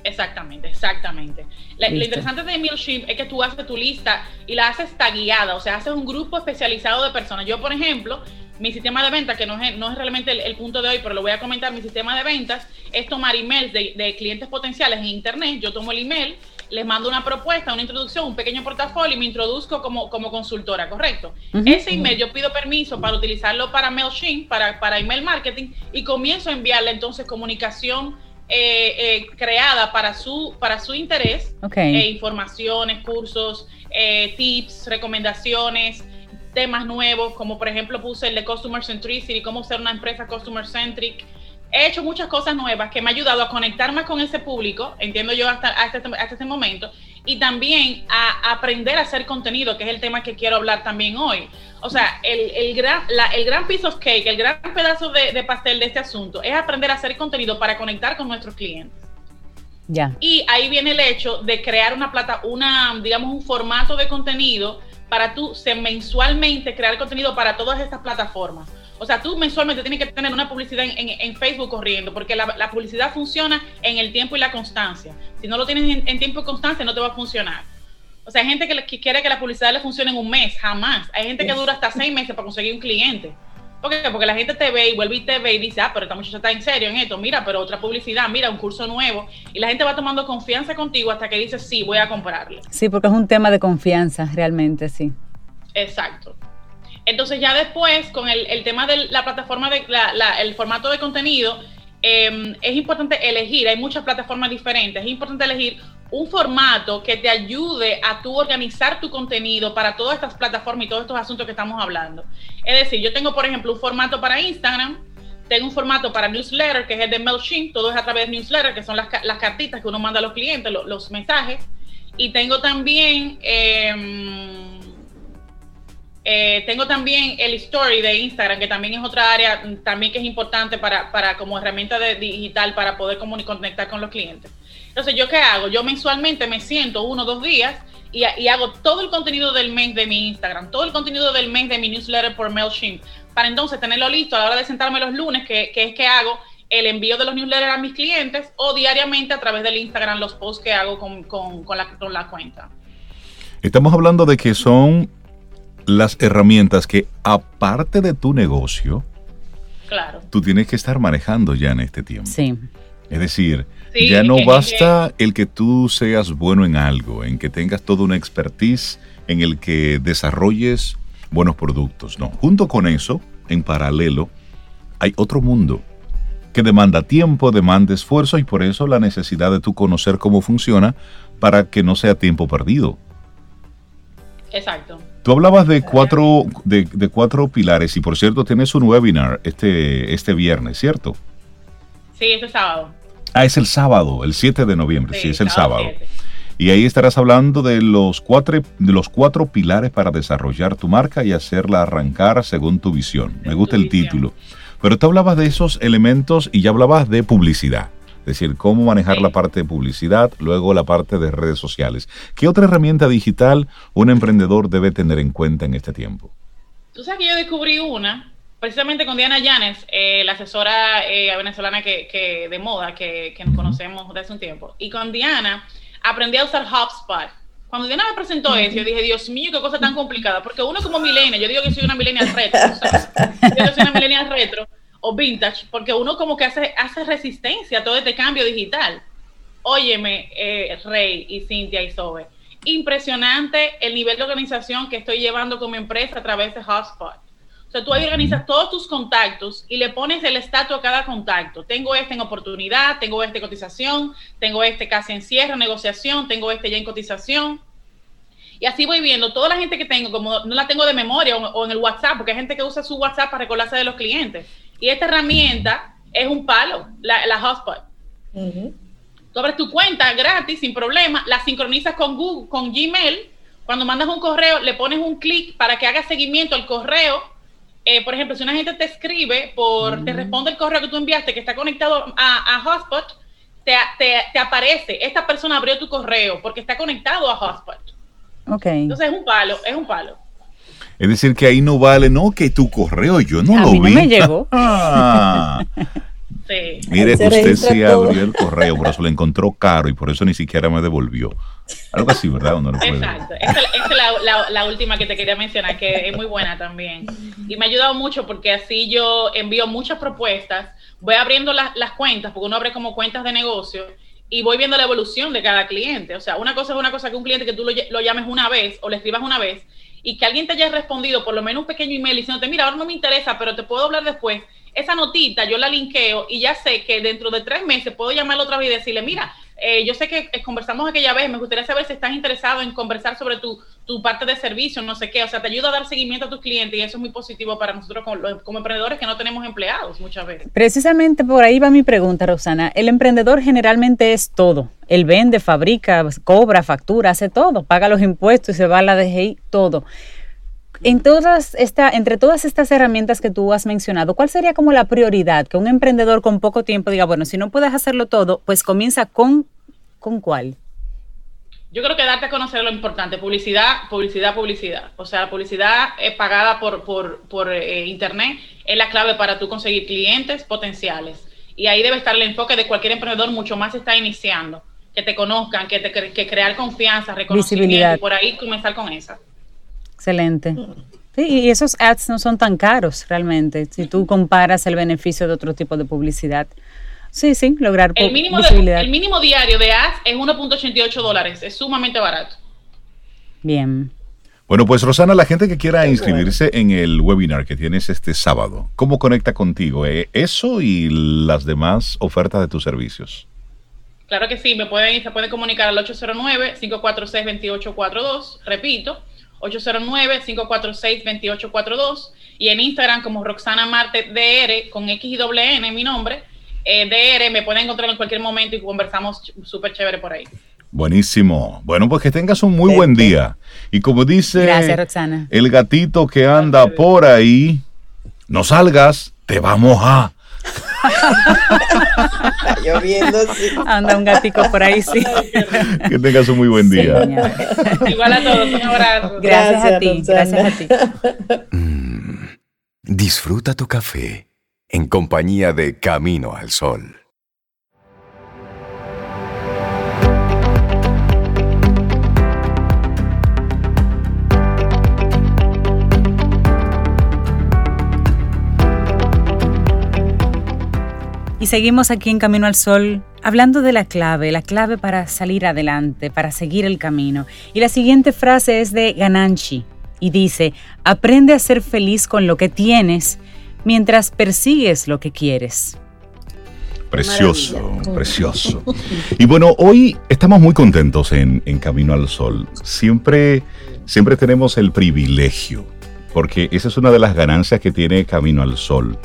Exactamente, exactamente. Lo interesante de MailChimp es que tú haces tu lista y la haces tagueada, o sea, haces un grupo especializado de personas. Yo, por ejemplo, mi sistema de ventas, que no es, no es realmente el, punto de hoy, pero lo voy a comentar, mi sistema de ventas es tomar emails de, clientes potenciales en Internet. Yo tomo el email, les mando una propuesta, una introducción, un pequeño portafolio y me introduzco como, como consultora, ¿correcto? Ese email yo pido permiso para utilizarlo para MailChimp, para, para email marketing y comienzo a enviarle entonces comunicación eh, eh, creada para su, para su interés, eh, informaciones, cursos, tips, recomendaciones, temas nuevos, como por ejemplo puse el de Customer Centricity, cómo ser una empresa Customer Centric. He hecho muchas cosas nuevas que me ha ayudado a conectar más con ese público, entiendo yo hasta, hasta, este, hasta este momento, y también a, aprender a hacer contenido, que es el tema que quiero hablar también hoy. O sea, el, el gran, el gran piece of cake, el gran pedazo de, pastel de este asunto es aprender a hacer contenido para conectar con nuestros clientes. Ya. Y ahí viene el hecho de crear una plata, una, digamos, un formato de contenido para tú mensualmente crear contenido para todas estas plataformas. O sea, tú mensualmente tienes que tener una publicidad en, Facebook corriendo, porque la, publicidad funciona en el tiempo y la constancia. Si no lo tienes en, tiempo y constancia, no te va a funcionar. O sea, hay gente que, quiere que la publicidad le funcione en un mes, jamás. Hay gente que dura hasta seis meses para conseguir un cliente. ¿Por qué? Porque la gente te ve y vuelve y te ve y dice, ah, pero esta muchacha está en serio en esto, mira, pero otra publicidad, mira, un curso nuevo. Y la gente va tomando confianza contigo hasta que dice, sí, voy a comprarle. Sí, porque es un tema de confianza, realmente, sí. Exacto. Entonces ya después, con el, tema de la plataforma, de el formato de contenido, em, es importante elegir, hay muchas plataformas diferentes, es importante elegir un formato que te ayude a tú organizar tu contenido para todas estas plataformas y todos estos asuntos que estamos hablando. Es decir, yo tengo, por ejemplo, un formato para Instagram, tengo un formato para newsletter, que es el de MailChimp, todo es a través de newsletter, que son las, cartitas que uno manda a los clientes, los mensajes. Y tengo también... Em, eh, tengo también el story de Instagram, que también es otra área también que es importante para, para como herramienta de digital para poder conectar con los clientes. Entonces, ¿yo qué hago? Yo mensualmente me siento uno o dos días y, hago todo el contenido del mes de mi Instagram, todo el contenido del mes de mi newsletter por MailChimp, para entonces tenerlo listo a la hora de sentarme los lunes, que, es que hago el envío de los newsletters a mis clientes o diariamente a través del Instagram los posts que hago con, con, la, con la cuenta. Estamos hablando de que son las herramientas que aparte de tu negocio, claro. tú tienes que estar manejando ya en este tiempo. Sí. Es decir, ya no basta el que tú seas bueno en algo, en que tengas toda una expertise, en el que desarrolles buenos productos. No, junto con eso, en paralelo, hay otro mundo que demanda tiempo, demanda esfuerzo y por eso la necesidad de tú conocer cómo funciona para que no sea tiempo perdido. Exacto. Tú hablabas de cuatro, de, cuatro pilares y por cierto tienes un webinar este, este viernes, ¿cierto? Sí, este sábado. Ah, es el sábado, el 7 de noviembre, sí, es el sábado. Y ahí estarás hablando de los, cuatro, de los cuatro pilares para desarrollar tu marca y hacerla arrancar según tu visión. Me gusta el título. Pero tú hablabas de esos elementos y ya hablabas de publicidad. Es decir, cómo manejar la parte de publicidad, luego la parte de redes sociales. ¿Qué otra herramienta digital un emprendedor debe tener en cuenta en este tiempo? Tú sabes que yo descubrí una, precisamente con Diana Llanes, eh, la asesora eh, venezolana que, de moda que, nos conocemos desde hace un tiempo. Y con Diana aprendí a usar HubSpot. Cuando Diana me presentó eso, yo dije, Dios mío, qué cosa tan complicada. Porque uno como milenia, yo digo que soy una milenia retro, yo que soy una milenia retro o vintage, porque uno como que hace, hace resistencia a todo este cambio digital. Óyeme, eh, Rey y Cintia y Sobe, impresionante el nivel de organización que estoy llevando como empresa a través de Hotspot. O sea, tú ahí organizas todos tus contactos y le pones el estatus a cada contacto. Tengo este en oportunidad, tengo este en cotización, tengo este casi en cierre, negociación, tengo este ya en cotización. Y así voy viendo toda la gente que tengo, como no la tengo de memoria o, o en el WhatsApp, porque hay gente que usa su WhatsApp para recordarse de los clientes. Y esta herramienta es un palo, la, la Hotspot. Tú abres tu cuenta gratis, sin problema, la sincronizas con Google, con Gmail. Cuando mandas un correo, le pones un clic para que haga seguimiento al correo. Eh, por ejemplo, si una gente te escribe, por, te responde el correo que tú enviaste, que está conectado a, a Hotspot, te, te, aparece, esta persona abrió tu correo porque está conectado a Hotspot. Okay. Entonces es un palo, es un palo. Es decir, que ahí no vale, no, que tu correo yo no lo vi. No me llegó. Ah. Sí. Mire, usted sí abrió el correo, pero se lo encontró caro y por eso ni siquiera me devolvió. Algo así, ¿verdad? Exacto. Esa, es la, última que te quería mencionar, que es muy buena también. Y me ha ayudado mucho porque así yo envío muchas propuestas, voy abriendo las cuentas, porque uno abre como cuentas de negocio y voy viendo la evolución de cada cliente. O sea, una cosa es una cosa que un cliente que tú lo, lo llames una vez o le escribas una vez y que alguien te haya respondido por lo menos un pequeño email diciéndote, mira, ahora no me interesa, pero te puedo hablar después, esa notita yo la linkeo y ya sé que dentro de tres meses puedo llamarlo otra vez y decirle, mira, eh, yo sé que eh, conversamos aquella vez, me gustaría saber si estás interesado en conversar sobre tu, parte de servicio, no sé qué, o sea, te ayuda a dar seguimiento a tus clientes y eso es muy positivo para nosotros como, como emprendedores que no tenemos empleados muchas veces. Precisamente por ahí va mi pregunta, Rosana. El emprendedor generalmente es todo. Él vende, fabrica, cobra, factura, hace todo, paga los impuestos y se va a la DGI, todo. En todas esta, entre todas estas herramientas que tú has mencionado, ¿cuál sería como la prioridad? Que un emprendedor con poco tiempo diga, bueno, si no puedes hacerlo todo, pues comienza con, ¿con cuál? Yo creo que darte a conocer lo importante, publicidad, publicidad, publicidad. O sea, la publicidad es pagada por, por, por eh, internet es la clave para tú conseguir clientes potenciales. Y ahí debe estar el enfoque de cualquier emprendedor, mucho más está iniciando. Que te conozcan, que, te, que crear confianza, reconocimiento, y por ahí comenzar con esa. Excelente. y esos ads no son tan caros realmente, si tú comparas el beneficio de otro tipo de publicidad. Sí, sí, lograr el mínimo visibilidad. el mínimo diario de ads es 1.88 dólares, es sumamente barato. Bien. Bueno, pues Rosana, la gente que quiera inscribirse en el webinar que tienes este sábado, ¿cómo conecta contigo? Eh, eso y las demás ofertas de tus servicios. Claro que sí, me pueden, se pueden comunicar al 809-546-2842, repito, 809-546-2842 y en Instagram como Roxana Marte DR con X y doble N, mi nombre, eh, DR, me pueden encontrar en cualquier momento y conversamos súper chévere por ahí. Buenísimo. Bueno, pues que tengas un muy buen día. Y como dice el gatito que anda por ahí, no salgas, te vamos a. lloviendo, Anda un gatico por ahí, sí. que tengas un muy buen día. Igual a todos, un abrazo. Gracias, a ti, gracias a ti. Mm, disfruta tu café en compañía de Camino al Sol. Y seguimos aquí en Camino al Sol hablando de la clave, la clave para salir adelante, para seguir el camino. Y la siguiente frase es de Gananchi y dice, aprende a ser feliz con lo que tienes mientras persigues lo que quieres. Precioso, precioso. Y bueno, hoy estamos muy contentos en, en Camino al Sol. Siempre, siempre tenemos el privilegio, porque esa es una de las ganancias que tiene Camino al Sol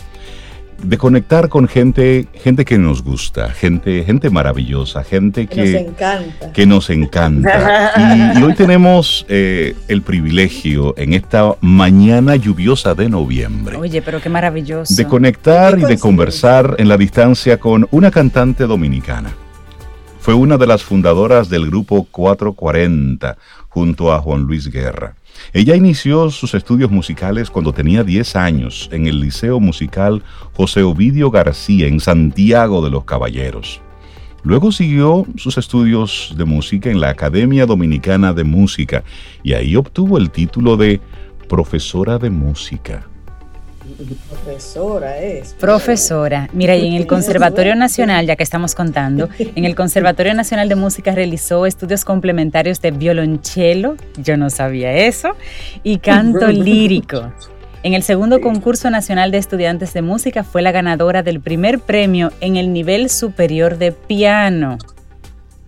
de conectar con gente, gente que nos gusta, gente, gente maravillosa, gente que, nos encanta. Que nos encanta. y, hoy tenemos eh, el privilegio en esta mañana lluviosa de noviembre. Oye, pero qué maravilloso. De conectar y de conversar en la distancia con una cantante dominicana. Fue una de las fundadoras del grupo 440 junto a Juan Luis Guerra. Ella inició sus estudios musicales cuando tenía 10 años en el Liceo Musical José Ovidio García en Santiago de los Caballeros. Luego siguió sus estudios de música en la Academia Dominicana de Música y ahí obtuvo el título de profesora de música. Profesora es. Profesora. Mira, y en el Conservatorio Nacional, ya que estamos contando, en el Conservatorio Nacional de Música realizó estudios complementarios de violonchelo, yo no sabía eso, y canto lírico. En el segundo concurso nacional de estudiantes de música fue la ganadora del primer premio en el nivel superior de piano.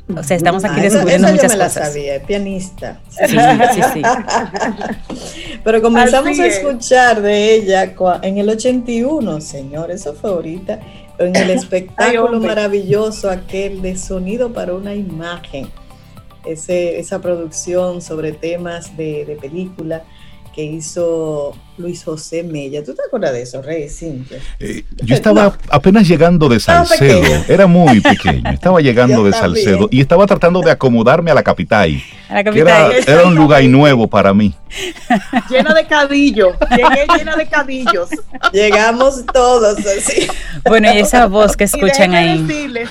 O sea, estamos aquí descubriendo muchas yo me cosas. La sabía, pianista. Sí, sí, sí. Pero comenzamos a escuchar de ella en el 81, señor, eso fue ahorita, en el espectáculo maravilloso aquel de sonido para una imagen. Ese, esa producción sobre temas de, de película que hizo Luis José Mella. ¿Tú te acuerdas de eso, Rey Cintia? Eh, yo estaba apenas llegando de Salcedo, era muy pequeño, estaba llegando de Salcedo y estaba tratando de acomodarme a la capital. A la capital. Era, un lugar nuevo para mí. Llena de cadillos, llegué llena de cadillos. Llegamos todos así. Bueno, y esa voz que escuchan ahí.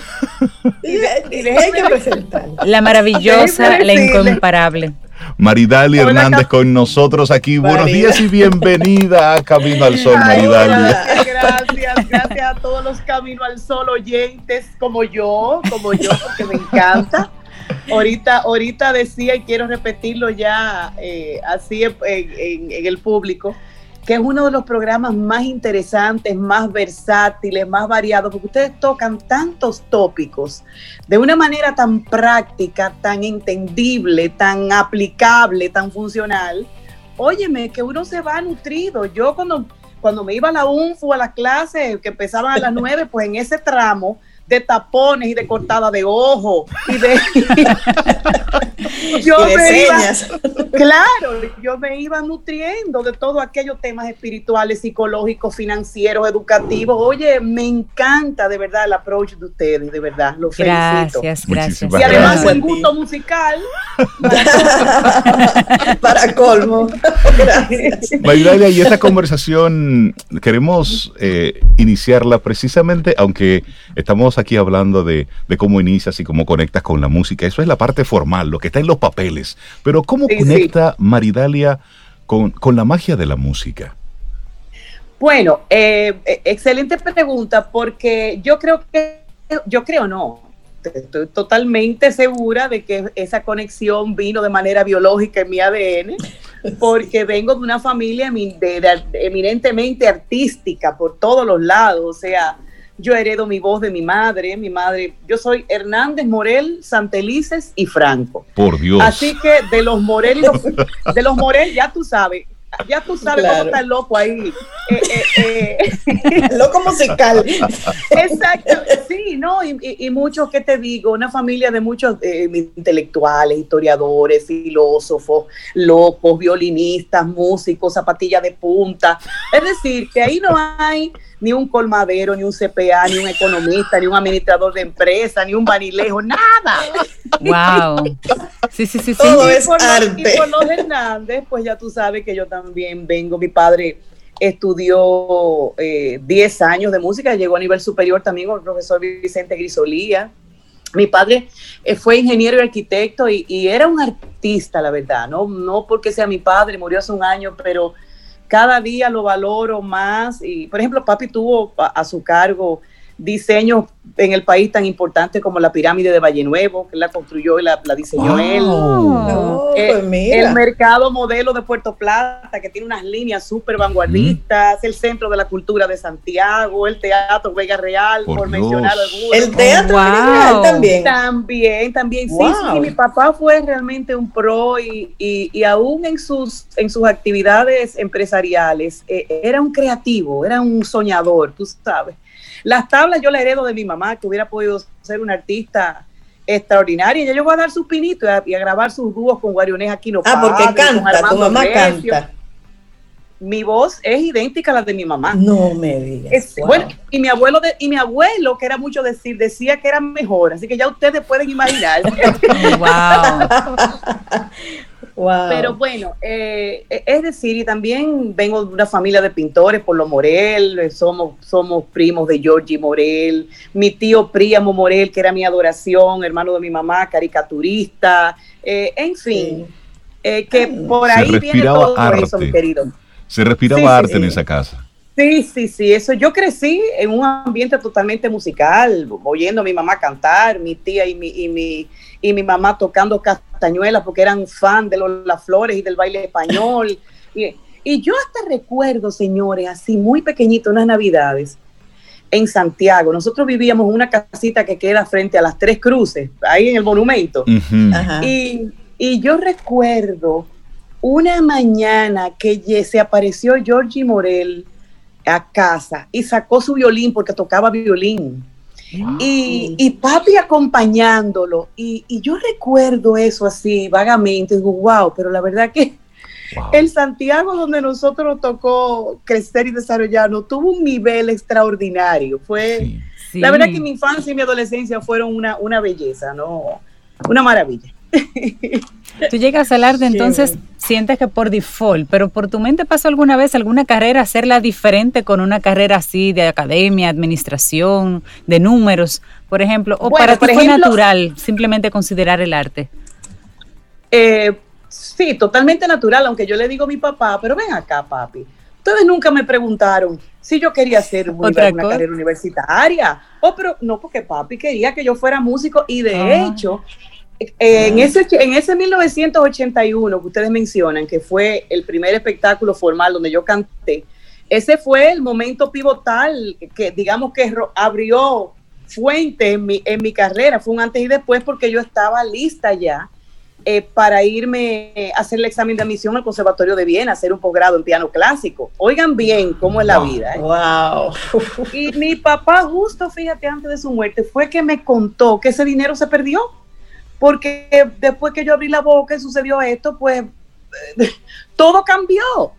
La maravillosa, la incomparable. Maridali Hernández con nosotros aquí. Buenos días y bienvenida a Camino al Sol, Maridali. Gracias, gracias, a todos los Camino al Sol oyentes como yo, como yo, porque me encanta. Ahorita, ahorita decía y quiero repetirlo ya eh, así en el público que es uno de los programas más interesantes, más versátiles, más variados, porque ustedes tocan tantos tópicos de una manera tan práctica, tan entendible, tan aplicable, tan funcional. Óyeme, que uno se va nutrido. Yo cuando, cuando me iba a la UNFU, a las clases que empezaban a las nueve, pues en ese tramo de tapones y de cortada de ojo y de yo me iba, claro yo me iba nutriendo de todos aquellos temas espirituales psicológicos financieros educativos. Oye me encanta de verdad el approach de ustedes de verdad lo felicito. Gracias gracias. Y además el gusto musical. Para colmo. Gracias. Y esta conversación queremos eh, iniciarla precisamente aunque estamos aquí hablando de, cómo inicias y cómo conectas con la música. Eso es la parte formal, lo que está en los papeles. Pero ¿cómo conecta Maridalia con, la magia de la música? Bueno, eh, eh, excelente pregunta, porque yo creo que, yo creo no, estoy totalmente segura de que esa conexión vino de manera biológica en mi ADN, porque vengo de una familia eminentemente artística por todos los lados, o sea, yo heredo mi voz de mi madre, mi madre, yo soy Hernández, Morel, Santelices y Franco. Por Dios. Así que de los Morel, de los Morel, ya tú sabes, ya tú sabes cómo está el loco ahí. Eh, eh, eh. loco musical. Exacto, sí, ¿no? Y, muchos, ¿qué te digo? Una familia de muchos intelectuales, historiadores, filósofos, locos, violinistas, músicos, zapatillas de punta. Es decir, que ahí no hay ni un colmadero, ni un CPA, ni un economista, ni un administrador de empresa, ni un vanilejo, nada. Wow. Sí, sí, sí, sí. Todo es arte. y por los Hernández, pues ya tú sabes que yo también vengo, mi padre estudió 10 eh, años de música, llegó a nivel superior también con el profesor Vicente Grisolía. Mi padre eh, fue ingeniero y arquitecto y, y, era un artista, la verdad, ¿no? no porque sea mi padre, murió hace un año, pero cada día lo valoro más. Y, por ejemplo, papi tuvo a, su cargo diseños en el país tan importantes como la pirámide de Valle Nuevo, que la construyó y la, diseñó él. Eh, pues el mercado modelo de Puerto Plata, que tiene unas líneas súper vanguardistas, el centro de la cultura de Santiago, el teatro Vega Real, por, mencionar algunos. El teatro Real también. También, también. Sí, sí, mi papá fue realmente un pro y, y, aún en sus, en sus actividades empresariales, eh, era un creativo, era un soñador, tú sabes. Las tablas yo le heredo de mi mamá, que hubiera podido ser una artista extraordinaria. Y ella voy a dar sus pinitos y a, grabar sus dúos con Guarionés Aquino. Ah, porque canta, tu mamá canta. Mi voz es idéntica a la de mi mamá. No me digas. Bueno, y mi abuelo de, y mi abuelo, que era mucho decir, decía que era mejor. Así que ya ustedes pueden imaginar. wow. Pero bueno, eh, es decir, y también vengo de una familia de pintores por lo Morel, eh, somos, somos primos de Georgie Morel, mi tío Príamo Morel, que era mi adoración, hermano de mi mamá, caricaturista, eh, en fin, que por ahí viene todo arte. eso, mi querido. Se respiraba arte en esa casa. Sí, sí, sí, eso. Yo crecí en un ambiente totalmente musical, oyendo a mi mamá cantar, mi tía y mi, y mi, y mi mamá tocando castañuelas porque eran fan de los, las flores y del baile español. y, y, yo hasta recuerdo, señores, así muy pequeñito, unas navidades en Santiago. Nosotros vivíamos en una casita que queda frente a las Tres Cruces, ahí en el monumento. y, y yo recuerdo una mañana que se apareció Georgie Morel a casa y sacó su violín porque tocaba violín. Y, papi acompañándolo. Y, yo recuerdo eso así vagamente. Digo, wow, pero la verdad que el Santiago donde nosotros tocó crecer y desarrollarnos tuvo un nivel extraordinario. Fue, la verdad que mi infancia y mi adolescencia fueron una, una belleza, ¿no? Una maravilla. Tú llegas al arte, entonces sientes que por default, pero por tu mente pasó alguna vez alguna carrera hacerla diferente con una carrera así de academia, administración, de números, por ejemplo, o para ti fue natural simplemente considerar el arte. Eh, sí, totalmente natural, aunque yo le digo a mi papá, pero ven acá, papi. Ustedes nunca me preguntaron si yo quería hacer una, carrera universitaria. Oh, pero no, porque papi quería que yo fuera músico y de ah. hecho en ese, en ese 1981 que ustedes mencionan, que fue el primer espectáculo formal donde yo canté, ese fue el momento pivotal que digamos que abrió fuente en mi, en mi carrera, fue un antes y después porque yo estaba lista ya eh, para irme a hacer el examen de admisión al Conservatorio de Viena, hacer un posgrado en piano clásico. Oigan bien cómo es la vida. ¿eh? Wow. Y mi papá justo, fíjate, antes de su muerte, fue que me contó que ese dinero se perdió porque después que yo abrí la boca y sucedió esto, pues todo cambió.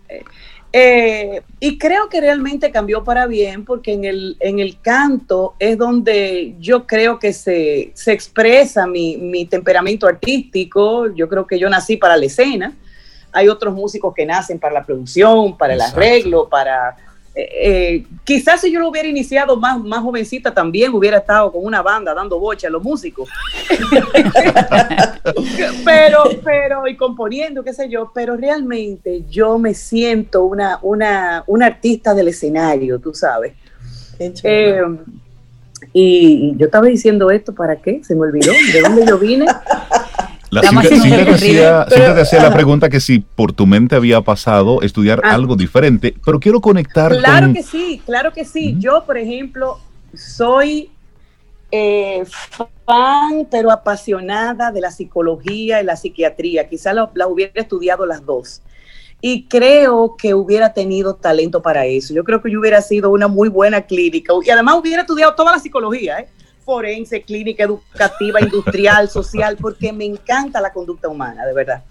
Eh, y creo que realmente cambió para bien, porque en el, en el canto es donde yo creo que se, expresa mi, temperamento artístico. Yo creo que yo nací para la escena. Hay otros músicos que nacen para la producción, para el arreglo, para eh, eh, quizás si yo lo hubiera iniciado más, más jovencita también hubiera estado con una banda dando bocha a los músicos. pero, pero, y componiendo, qué sé yo, pero realmente yo me siento una, una, una artista del escenario, tú sabes. Eh, y yo estaba diciendo esto, ¿para qué? Se me olvidó, ¿de dónde yo vine? La Cintia, te hacía, la pregunta que si por tu mente había pasado estudiar ah. algo diferente, pero quiero conectar Claro que sí, claro que sí. Yo, por ejemplo, soy eh, fan, pero apasionada de la psicología y la psiquiatría. Quizá la, hubiera estudiado las dos. Y creo que hubiera tenido talento para eso. Yo creo que yo hubiera sido una muy buena clínica. Y además hubiera estudiado toda la psicología, ¿eh? Forense, clínica educativa, industrial, social, porque me encanta la conducta humana, de verdad.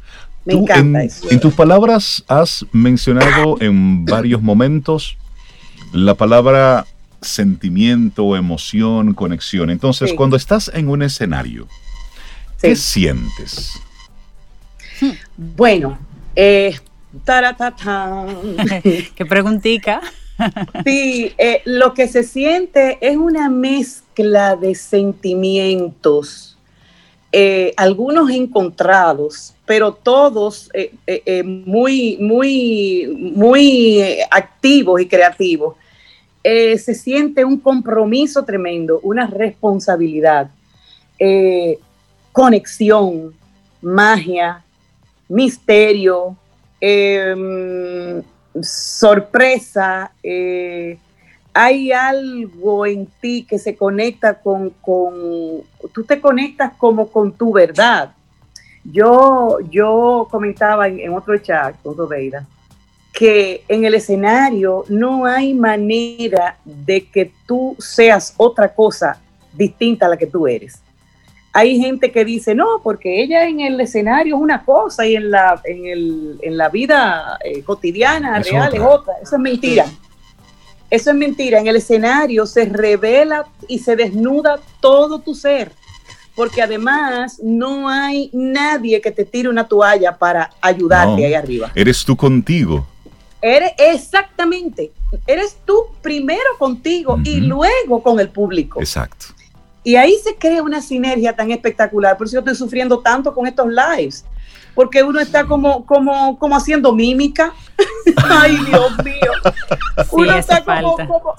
Me encanta en, eso. En tus palabras has mencionado en varios momentos la palabra sentimiento, emoción, conexión. Entonces, cuando estás en un escenario, ¿qué sientes? Bueno, eh, ¿Qué preguntica? sí, eh, lo que se siente es una mezcla de sentimientos, eh, algunos encontrados, pero todos eh, muy, muy, muy activos y creativos. Se siente un compromiso tremendo, una responsabilidad, conexión, magia, misterio, em, sorpresa. Eh, hay algo en ti que se conecta con, con, tú te conectas como con tu verdad. Yo, yo comentaba en, otro chat con Robeida que en el escenario no hay manera de que tú seas otra cosa distinta a la que tú eres. Hay gente que dice, no, porque ella en el escenario es una cosa y en la, en la vida eh, cotidiana, real, es otra. Eso es mentira. Eso es mentira. En el escenario se revela y se desnuda todo tu ser. Porque además no hay nadie que te tire una toalla para ayudarte ahí arriba. Eres tú contigo. Eres exactamente, eres tú primero contigo y luego con el público. Exacto. Y ahí se crea una sinergia tan espectacular. Por eso yo estoy sufriendo tanto con estos lives. Porque uno está como, como, como haciendo mímica. Ay, Dios mío. uno está como, como,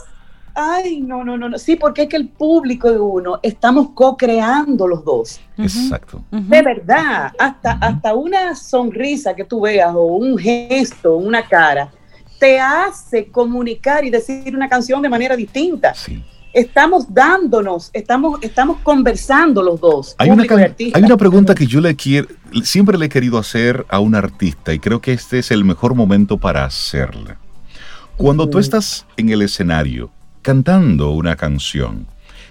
Ay, no, no, no, Sí, porque es que el público de uno estamos co-creando los dos. Exacto. De verdad, hasta, hasta una sonrisa que tú veas o un gesto, una cara, te hace comunicar y decir una canción de manera distinta. Sí. Estamos dándonos, estamos, estamos conversando los dos. Hay una, hay una pregunta que yo le quiero, siempre le he querido hacer a un artista y creo que este es el mejor momento para hacerla. Cuando tú estás en el escenario, cantando una canción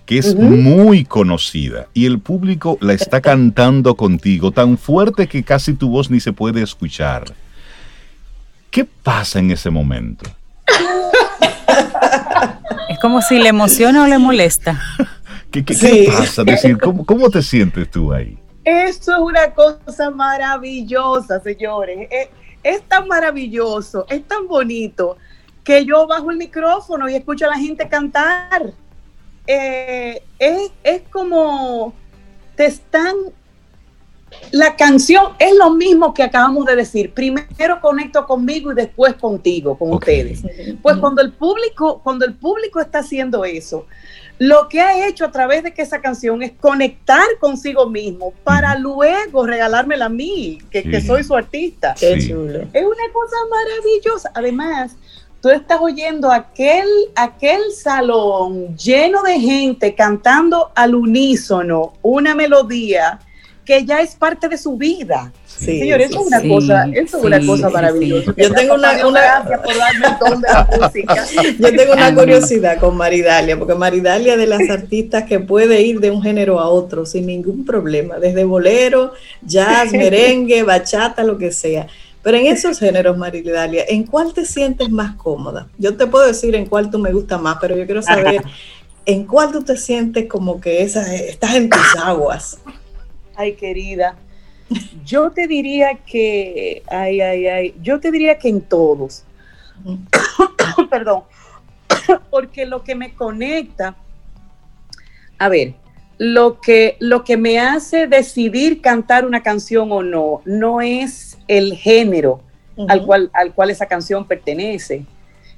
que es muy conocida y el público la está cantando contigo tan fuerte que casi tu voz ni se puede escuchar. ¿Qué pasa en ese momento? Es como si le emociona o le molesta. ¿Qué, pasa? decir, ¿cómo, te sientes tú ahí? Eso es una cosa maravillosa, señores. es tan maravilloso, es tan bonito que yo bajo el micrófono y escucho a la gente cantar. Eh, es, como te están la canción es lo mismo que acabamos de decir. Primero conecto conmigo y después contigo, con ustedes. Pues cuando el público, cuando el público está haciendo eso, lo que ha hecho a través de que esa canción es conectar consigo mismo para luego regalármela a mí, que, soy su artista. Es una cosa maravillosa. Además, tú estás oyendo aquel, aquel salón lleno de gente cantando al unísono una melodía que ya es parte de su vida. Sí, Señor, eso es una cosa, eso es una cosa maravillosa. Yo tengo una, una gracias por darme el don de la música. Yo tengo una curiosidad con Maridalia, porque Maridalia es de las artistas que puede ir de un género a otro sin ningún problema, desde bolero, jazz, merengue, bachata, lo que sea. Pero en esos géneros, Maridalia, ¿en cuál te sientes más cómoda? Yo te puedo decir en cuál tú me gusta más, pero yo quiero saber en cuál tú te sientes como que esa, estás en tus aguas. Ay, querida. Yo te diría que, ay, ay, ay, yo te diría que en todos. Perdón. Porque lo que me conecta, a ver, lo que, lo que me hace decidir cantar una canción o no, no es el género al, cual, al cual esa canción pertenece,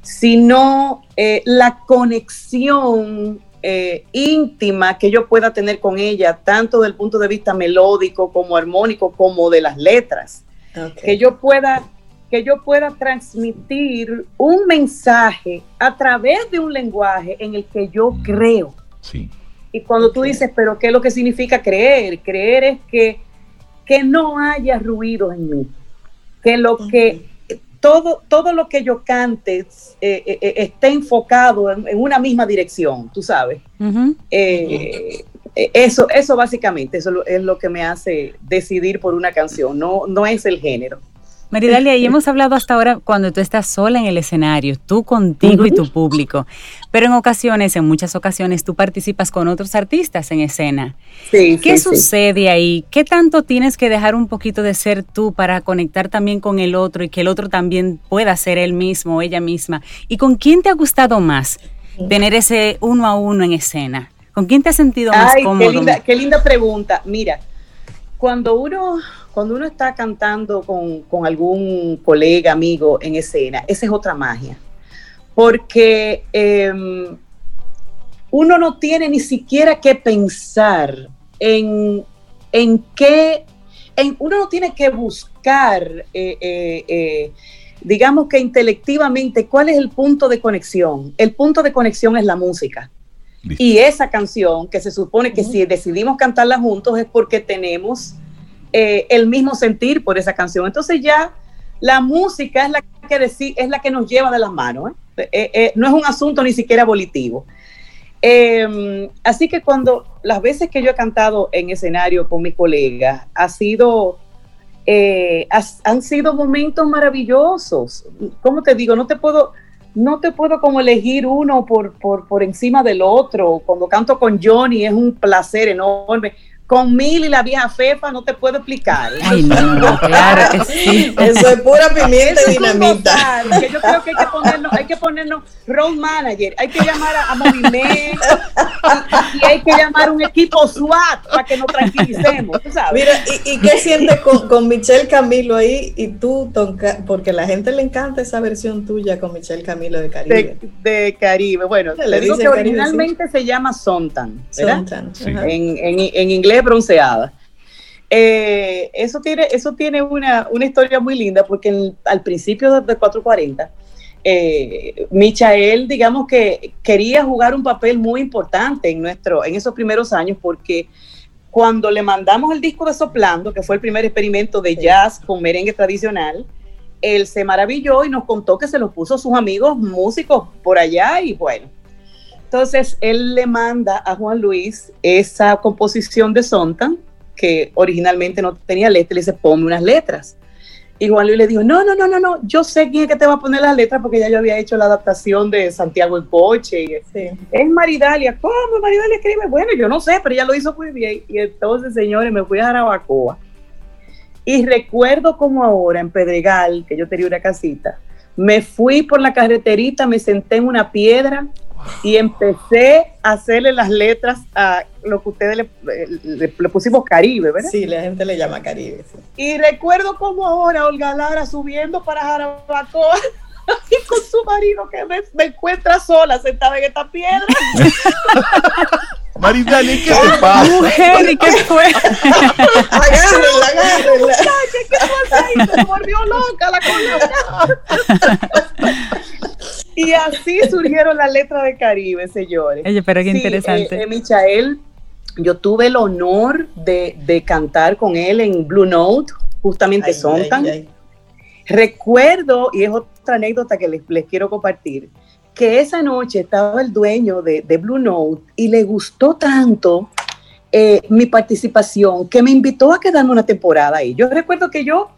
sino eh, la conexión eh, íntima que yo pueda tener con ella, tanto del punto de vista melódico como armónico, como de las letras. Que yo pueda que yo pueda transmitir un mensaje a través de un lenguaje en el que yo creo. Sí. Y cuando tú dices, pero ¿qué es lo que significa creer? Creer es que, que no haya ruido en mí, que lo que todo, todo lo que yo cante eh, eh, eh, esté enfocado en, una misma dirección, tú sabes. eso, eso básicamente, eso es lo que me hace decidir por una canción, no, no es el género. Maridalia, y hemos hablado hasta ahora cuando tú estás sola en el escenario, tú contigo y tu público, pero en ocasiones, en muchas ocasiones, tú participas con otros artistas en escena. Sí, ¿Qué sucede ahí? ¿Qué tanto tienes que dejar un poquito de ser tú para conectar también con el otro y que el otro también pueda ser él mismo o ella misma? ¿Y con quién te ha gustado más tener ese uno a uno en escena? ¿Con quién te has sentido más cómodo? Qué linda, qué linda pregunta. Mira, cuando uno cuando uno está cantando con, algún colega, amigo en escena, esa es otra magia. Porque em, uno no tiene ni siquiera que pensar en, en qué, en, uno no tiene que buscar, eh, eh, eh, digamos que intelectivamente, cuál es el punto de conexión. El punto de conexión es la música. Y esa canción, que se supone que si decidimos cantarla juntos es porque tenemos eh, el mismo sentir por esa canción. Entonces ya la música es la que, es la que nos lleva de las manos. ¿eh? Eh, no es un asunto ni siquiera volitivo. Em, así que cuando las veces que yo he cantado en escenario con mis colegas, ha sido, han sido momentos maravillosos. ¿Cómo te digo? No te puedo, no te puedo como elegir uno por, por, por encima del otro. Cuando canto con Johnny es un placer enorme con Mil y la vieja Fefa no te puedo explicar. Ay, no, claro que sí. Eso es pura pimienta y dinamita. que yo creo que hay que ponernos, hay que ponernos road manager, hay que llamar a, a Movimiento y, hay que llamar a un equipo SWAT para que nos tranquilicemos, ¿tú sabes? Mira, ¿y, qué sientes con, con, Michelle Camilo ahí y tú, porque a la gente le encanta esa versión tuya con Michelle Camilo de Caribe? De, Caribe, bueno, le digo que originalmente se llama Sontan, ¿verdad? Sontan, en, en, en inglés bronceada. Eh, eso tiene, eso tiene una, historia muy linda porque al principio de, 440, eh, Michael, digamos que quería jugar un papel muy importante en, nuestro, en esos primeros años porque cuando le mandamos el disco de Soplando, que fue el primer experimento de jazz con merengue tradicional, él se maravilló y nos contó que se lo puso a sus amigos músicos por allá y bueno, entonces él le manda a Juan Luis esa composición de Sontan, que originalmente no tenía letra, y le dice, ponme unas letras. Y Juan Luis le dijo, no, no, no, no, no, yo sé quién es que te va a poner las letras porque ya yo había hecho la adaptación de Santiago el Poche. Es Maridalia. ¿Cómo Maridalia escribe? Bueno, yo no sé, pero ella lo hizo muy bien. Y entonces, señores, me fui a Jarabacoa. Y recuerdo como ahora en Pedregal, que yo tenía una casita, me fui por la carreterita, me senté en una piedra y empecé a hacerle las letras a lo que ustedes le, pusimos Caribe, ¿verdad? Sí, la gente le llama Caribe. Y recuerdo como ahora Olga Lara subiendo para Jarabacoa y con su marido que me, encuentra sola sentada en esta piedra. Maritani, ¿qué te pasa? Mujer, ¿y qué fue? agárrenla, agárrenla. ¿Qué pasa ahí? Se volvió loca la cosa. y así surgieron las letras de Caribe, señores. Oye, pero qué interesante. Eh, eh, Michael, yo tuve el honor de, de, cantar con él en Blue Note, justamente Sontan. Recuerdo, y es otra anécdota que les, les, quiero compartir, que esa noche estaba el dueño de, de Blue Note y le gustó tanto eh, mi participación que me invitó a quedarme una temporada ahí. Yo recuerdo que yo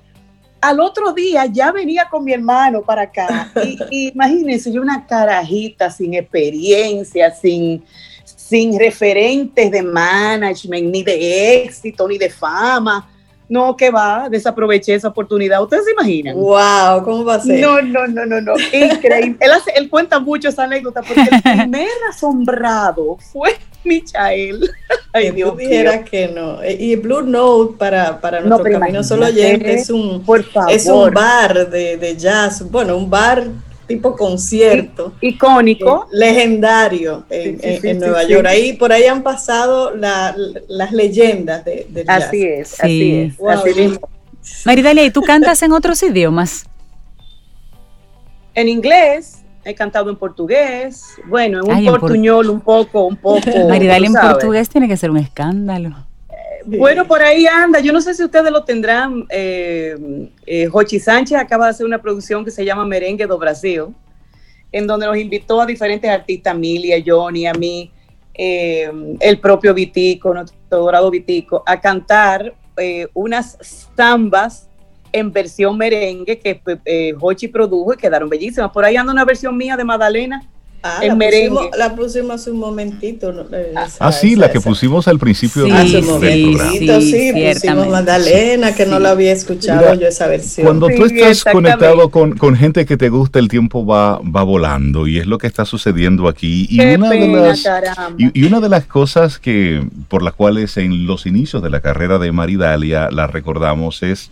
al otro día ya venía con mi hermano para acá. Y, imagínense, yo una carajita sin experiencia, sin, sin referentes de management, ni de éxito, ni de fama. No, que va, desaproveché esa oportunidad. ¿Ustedes se imaginan? ¡Wow! ¿Cómo va a ser? No, no, no, no, no. Increíble. él, él cuenta mucho esa anécdota porque el primer asombrado fue Michael. Ay, Dios dijera que no. E, y Blue Note para, para nuestro camino solo oyente es un, es un bar de, de, jazz, bueno, un bar tipo concierto. icónico. Eh, legendario en, Nueva York. Ahí, por ahí han pasado las leyendas de, Así es, así es. Así Maridalia, ¿y tú cantas en otros idiomas? En inglés, he cantado en portugués, bueno, en un portuñol un poco, un poco. Maridalia en portugués tiene que ser un escándalo. Bueno, por ahí anda. Yo no sé si ustedes lo tendrán. Eh, eh, Jochi Sánchez acaba de hacer una producción que se llama Merengue do Brasil, en donde nos invitó a diferentes artistas, Milia, Johnny, a mí, eh, el propio Vitico, nuestro dorado Vitico, a cantar unas zambas en versión merengue que Jochi produjo y quedaron bellísimas. Por ahí anda una versión mía de Magdalena Ah, en la merengue. Pusimos, la pusimos hace un momentito. Eh, ah, sí, la que pusimos al principio sí, del, programa. Sí, pusimos Magdalena, que no la había escuchado yo esa versión. Cuando tú estás conectado con, con, gente que te gusta, el tiempo va, va volando y es lo que está sucediendo aquí. Y, una, de las, y, una de las cosas que por las cuales en los inicios de la carrera de Maridalia la recordamos es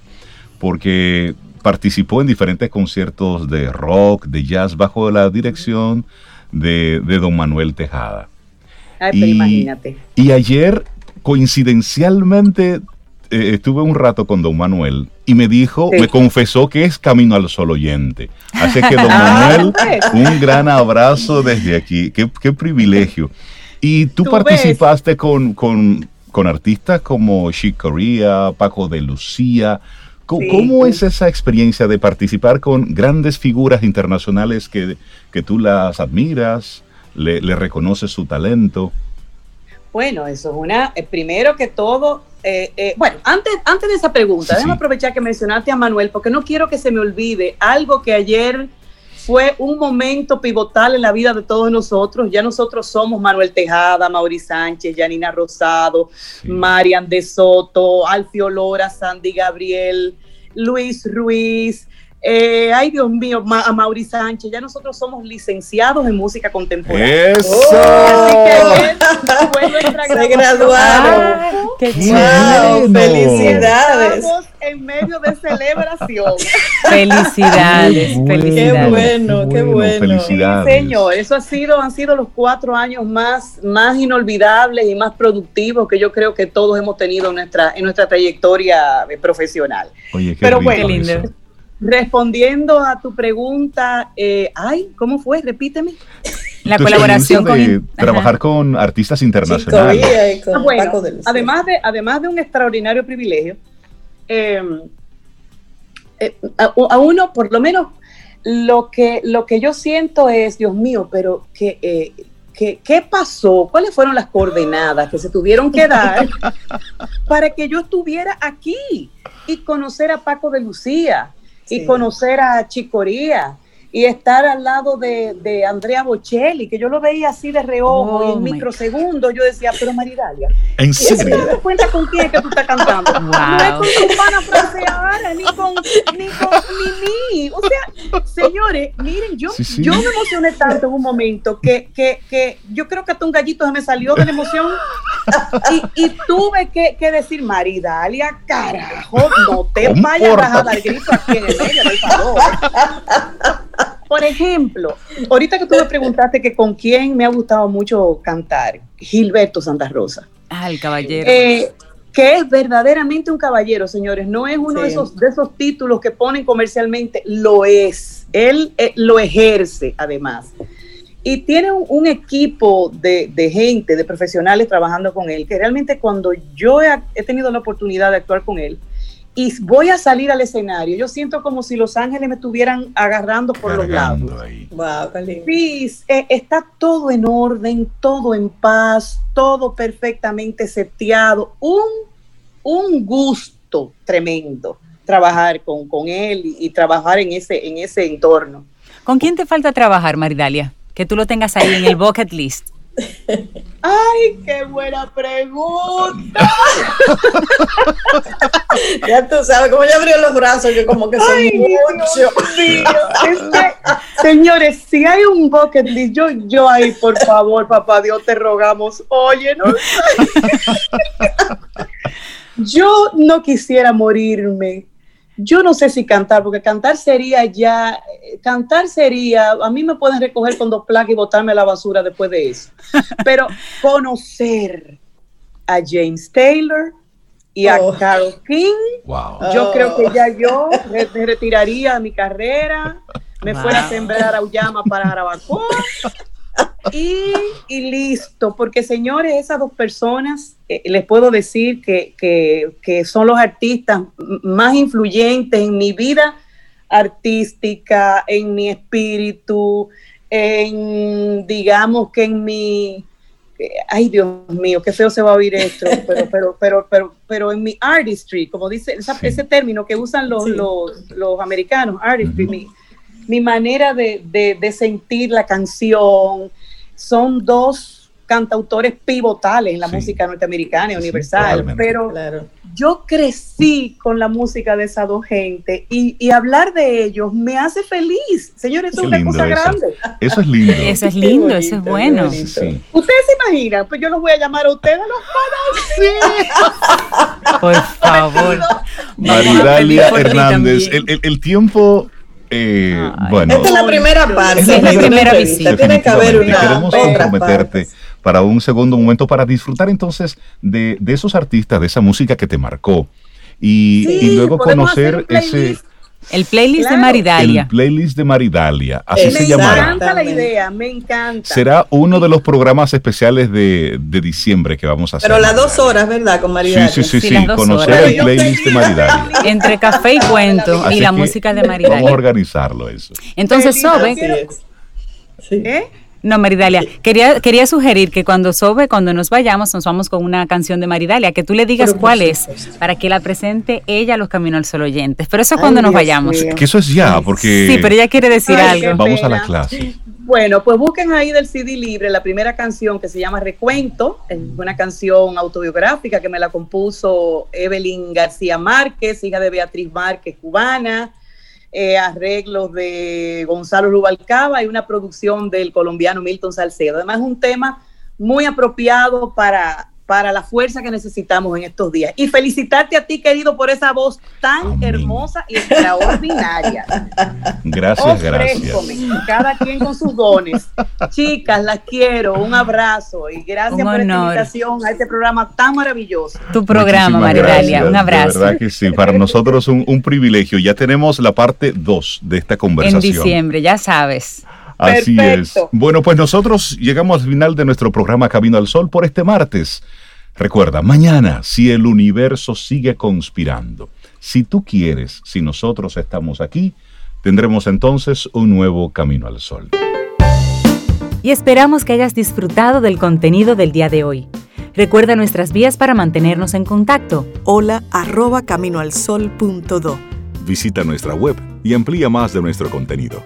porque participó en diferentes conciertos de rock, de jazz, bajo la dirección de, don Manuel Tejada. Ay, y, imagínate. Y ayer, coincidencialmente, eh, estuve un rato con don Manuel y me dijo, me confesó que es Camino al Sol oyente. Así que don ah, Manuel, un gran abrazo desde aquí. Qué, privilegio. Y tú, participaste con, con, con, artistas como Chic Corea, Paco de Lucía. ¿Cómo, es esa experiencia de participar con grandes figuras internacionales que, que tú las admiras, le, reconoces su talento? Bueno, eso es una, eh, primero que todo, eh, eh, bueno, antes, antes de esa pregunta, déjame aprovechar que mencionaste a Manuel, porque no quiero que se me olvide algo que ayer fue un momento pivotal en la vida de todos nosotros. Ya nosotros somos Manuel Tejada, Mauri Sánchez, Janina Rosado, Marian de Soto, Alfio Lora, Sandy Gabriel, Luis Ruiz, eh, ay, Dios mío, a Mauri Sánchez, ya nosotros somos licenciados en música contemporánea. ¡Eso! así que fue nuestra Se graduaron. ¡Qué ¡Felicidades! Estamos en medio de celebración. Felicidades, felicidades. Qué bueno, qué bueno. Felicidades. señor, eso ha sido, han sido los cuatro años más, más inolvidables y más productivos que yo creo que todos hemos tenido en nuestra, en nuestra trayectoria profesional. Oye, qué Pero bueno, lindo. Respondiendo a tu pregunta, eh, ay, ¿cómo fue? Repíteme. La colaboración con trabajar con artistas internacionales. Ah, además de además de un extraordinario privilegio, em, eh, a, uno por lo menos lo que lo que yo siento es, Dios mío, pero que eh, ¿Qué, pasó? ¿Cuáles fueron las coordenadas que se tuvieron que dar para que yo estuviera aquí y conocer a Paco de Lucía, y conocer a Chicoría y estar al lado de, Andrea Bocelli, que yo lo veía así de reojo y en oh microsegundos yo decía, pero Maridalia, ¿en serio? ¿Te das cuenta con quién es que tú estás cantando? No es con tu pana Fraseara, ni con, ni con Mimi. O sea, señores, miren, yo, yo me emocioné tanto en un momento que, que, que yo creo que hasta un gallito se me salió de la emoción y, y tuve que, que, decir, Maridalia, carajo, no te vayas a dar grito aquí en el medio, por favor. Por ejemplo, ahorita que tú me preguntaste que con quién me ha gustado mucho cantar, Gilberto Santa Rosa. Ah, el caballero. Eh, que es verdaderamente un caballero, señores. No es uno de, esos, de esos títulos que ponen comercialmente, lo es. Él eh, lo ejerce, además. Y tiene un, equipo de, gente, de profesionales trabajando con él, que realmente cuando yo he tenido la oportunidad de actuar con él, y voy a salir al escenario. Yo siento como si los ángeles me estuvieran agarrando por los lados. Wow, sí, eh, está todo en orden, todo en paz, todo perfectamente seteado. Un, un gusto tremendo trabajar con, con él y, trabajar en ese, en ese entorno. ¿Con quién te falta trabajar, Maridalia? Que tú lo tengas ahí en el bucket list. Ay, qué buena pregunta. ya tú sabes, como ya abrió los brazos, que como que son mucho. señores, si hay un bucket list, yo, yo ahí, por favor, papá Dios, te rogamos, oye, no yo no quisiera morirme yo no sé si cantar, porque cantar sería ya, cantar sería, a mí me pueden recoger con dos placas y botarme a la basura después de eso. Pero conocer a James Taylor y a oh. Carol King, yo creo que ya yo me, retiraría de mi carrera, me fuera a sembrar a Uyama para Jarabacoa y, y, listo, porque señores, esas dos personas, eh, les puedo decir que, que, son los artistas más influyentes en mi vida artística, en mi espíritu, en, digamos que en mi, eh, ay Dios mío, qué feo se va a oír esto, pero, pero, pero, pero, pero en mi artistry, como dice ese término que usan los, los, los americanos, artistry, mi, mi, manera de, de, de sentir la canción, son dos cantautores pivotales en la música norteamericana y universal, pero yo crecí con la música de esas dos gente y, hablar de ellos me hace feliz. Señores, es una cosa grande. Eso es lindo. Eso es lindo, eso es bueno. Ustedes se imaginan, pues yo los voy a llamar a ustedes los Por favor. Maridalia Hernández, el, el tiempo eh, bueno, esta es la primera parte. es la primera visita. Tiene que haber una. Queremos comprometerte para un segundo momento para disfrutar entonces de, de, esos artistas, de esa música que te marcó y, y luego conocer ese el playlist de Maridalia. El playlist de Maridalia, así se llamará. Me encanta la idea, me encanta. Será uno de los programas especiales de, de diciembre que vamos a hacer. Pero las dos horas, ¿verdad? Con Maridalia. Sí, sí, sí, sí, conocer el playlist de Maridalia. Entre café y cuento y la música de Maridalia. Vamos a organizarlo eso. Entonces, Sobe. Sí. ¿Eh? No, Maridalia, quería, quería sugerir que cuando Sobe, cuando nos vayamos, nos vamos con una canción de Maridalia, que tú le digas cuál es, para que la presente ella a los Caminos al Sol oyentes. Pero eso es cuando nos vayamos. Que eso es ya, porque... Sí, pero ella quiere decir algo. Vamos a la clase. Bueno, pues busquen ahí del CD libre la primera canción que se llama Recuento. Es una canción autobiográfica que me la compuso Evelyn García Márquez, hija de Beatriz Márquez, cubana. Eh, arreglos de Gonzalo Rubalcaba y una producción del colombiano Milton Salcedo. Además, es un tema muy apropiado para, para la fuerza que necesitamos en estos días. Y felicitarte a ti, querido, por esa voz tan hermosa y extraordinaria. Gracias, gracias. Cada quien con sus dones. Chicas, las quiero. Un abrazo y gracias por esta invitación a este programa tan maravilloso. Tu programa, Maridalia. Un abrazo. verdad que sí, para nosotros un, un privilegio. Ya tenemos la parte 2 de esta conversación. En diciembre, ya sabes. Así es. Bueno, pues nosotros llegamos al final de nuestro programa Camino al Sol por este martes. Recuerda, mañana, si el universo sigue conspirando, si tú quieres, si nosotros estamos aquí, tendremos entonces un nuevo Camino al Sol. Y esperamos que hayas disfrutado del contenido del día de hoy. Recuerda nuestras vías para mantenernos en contacto. Hola arroba caminoalsol.do. Visita nuestra web y amplía más de nuestro contenido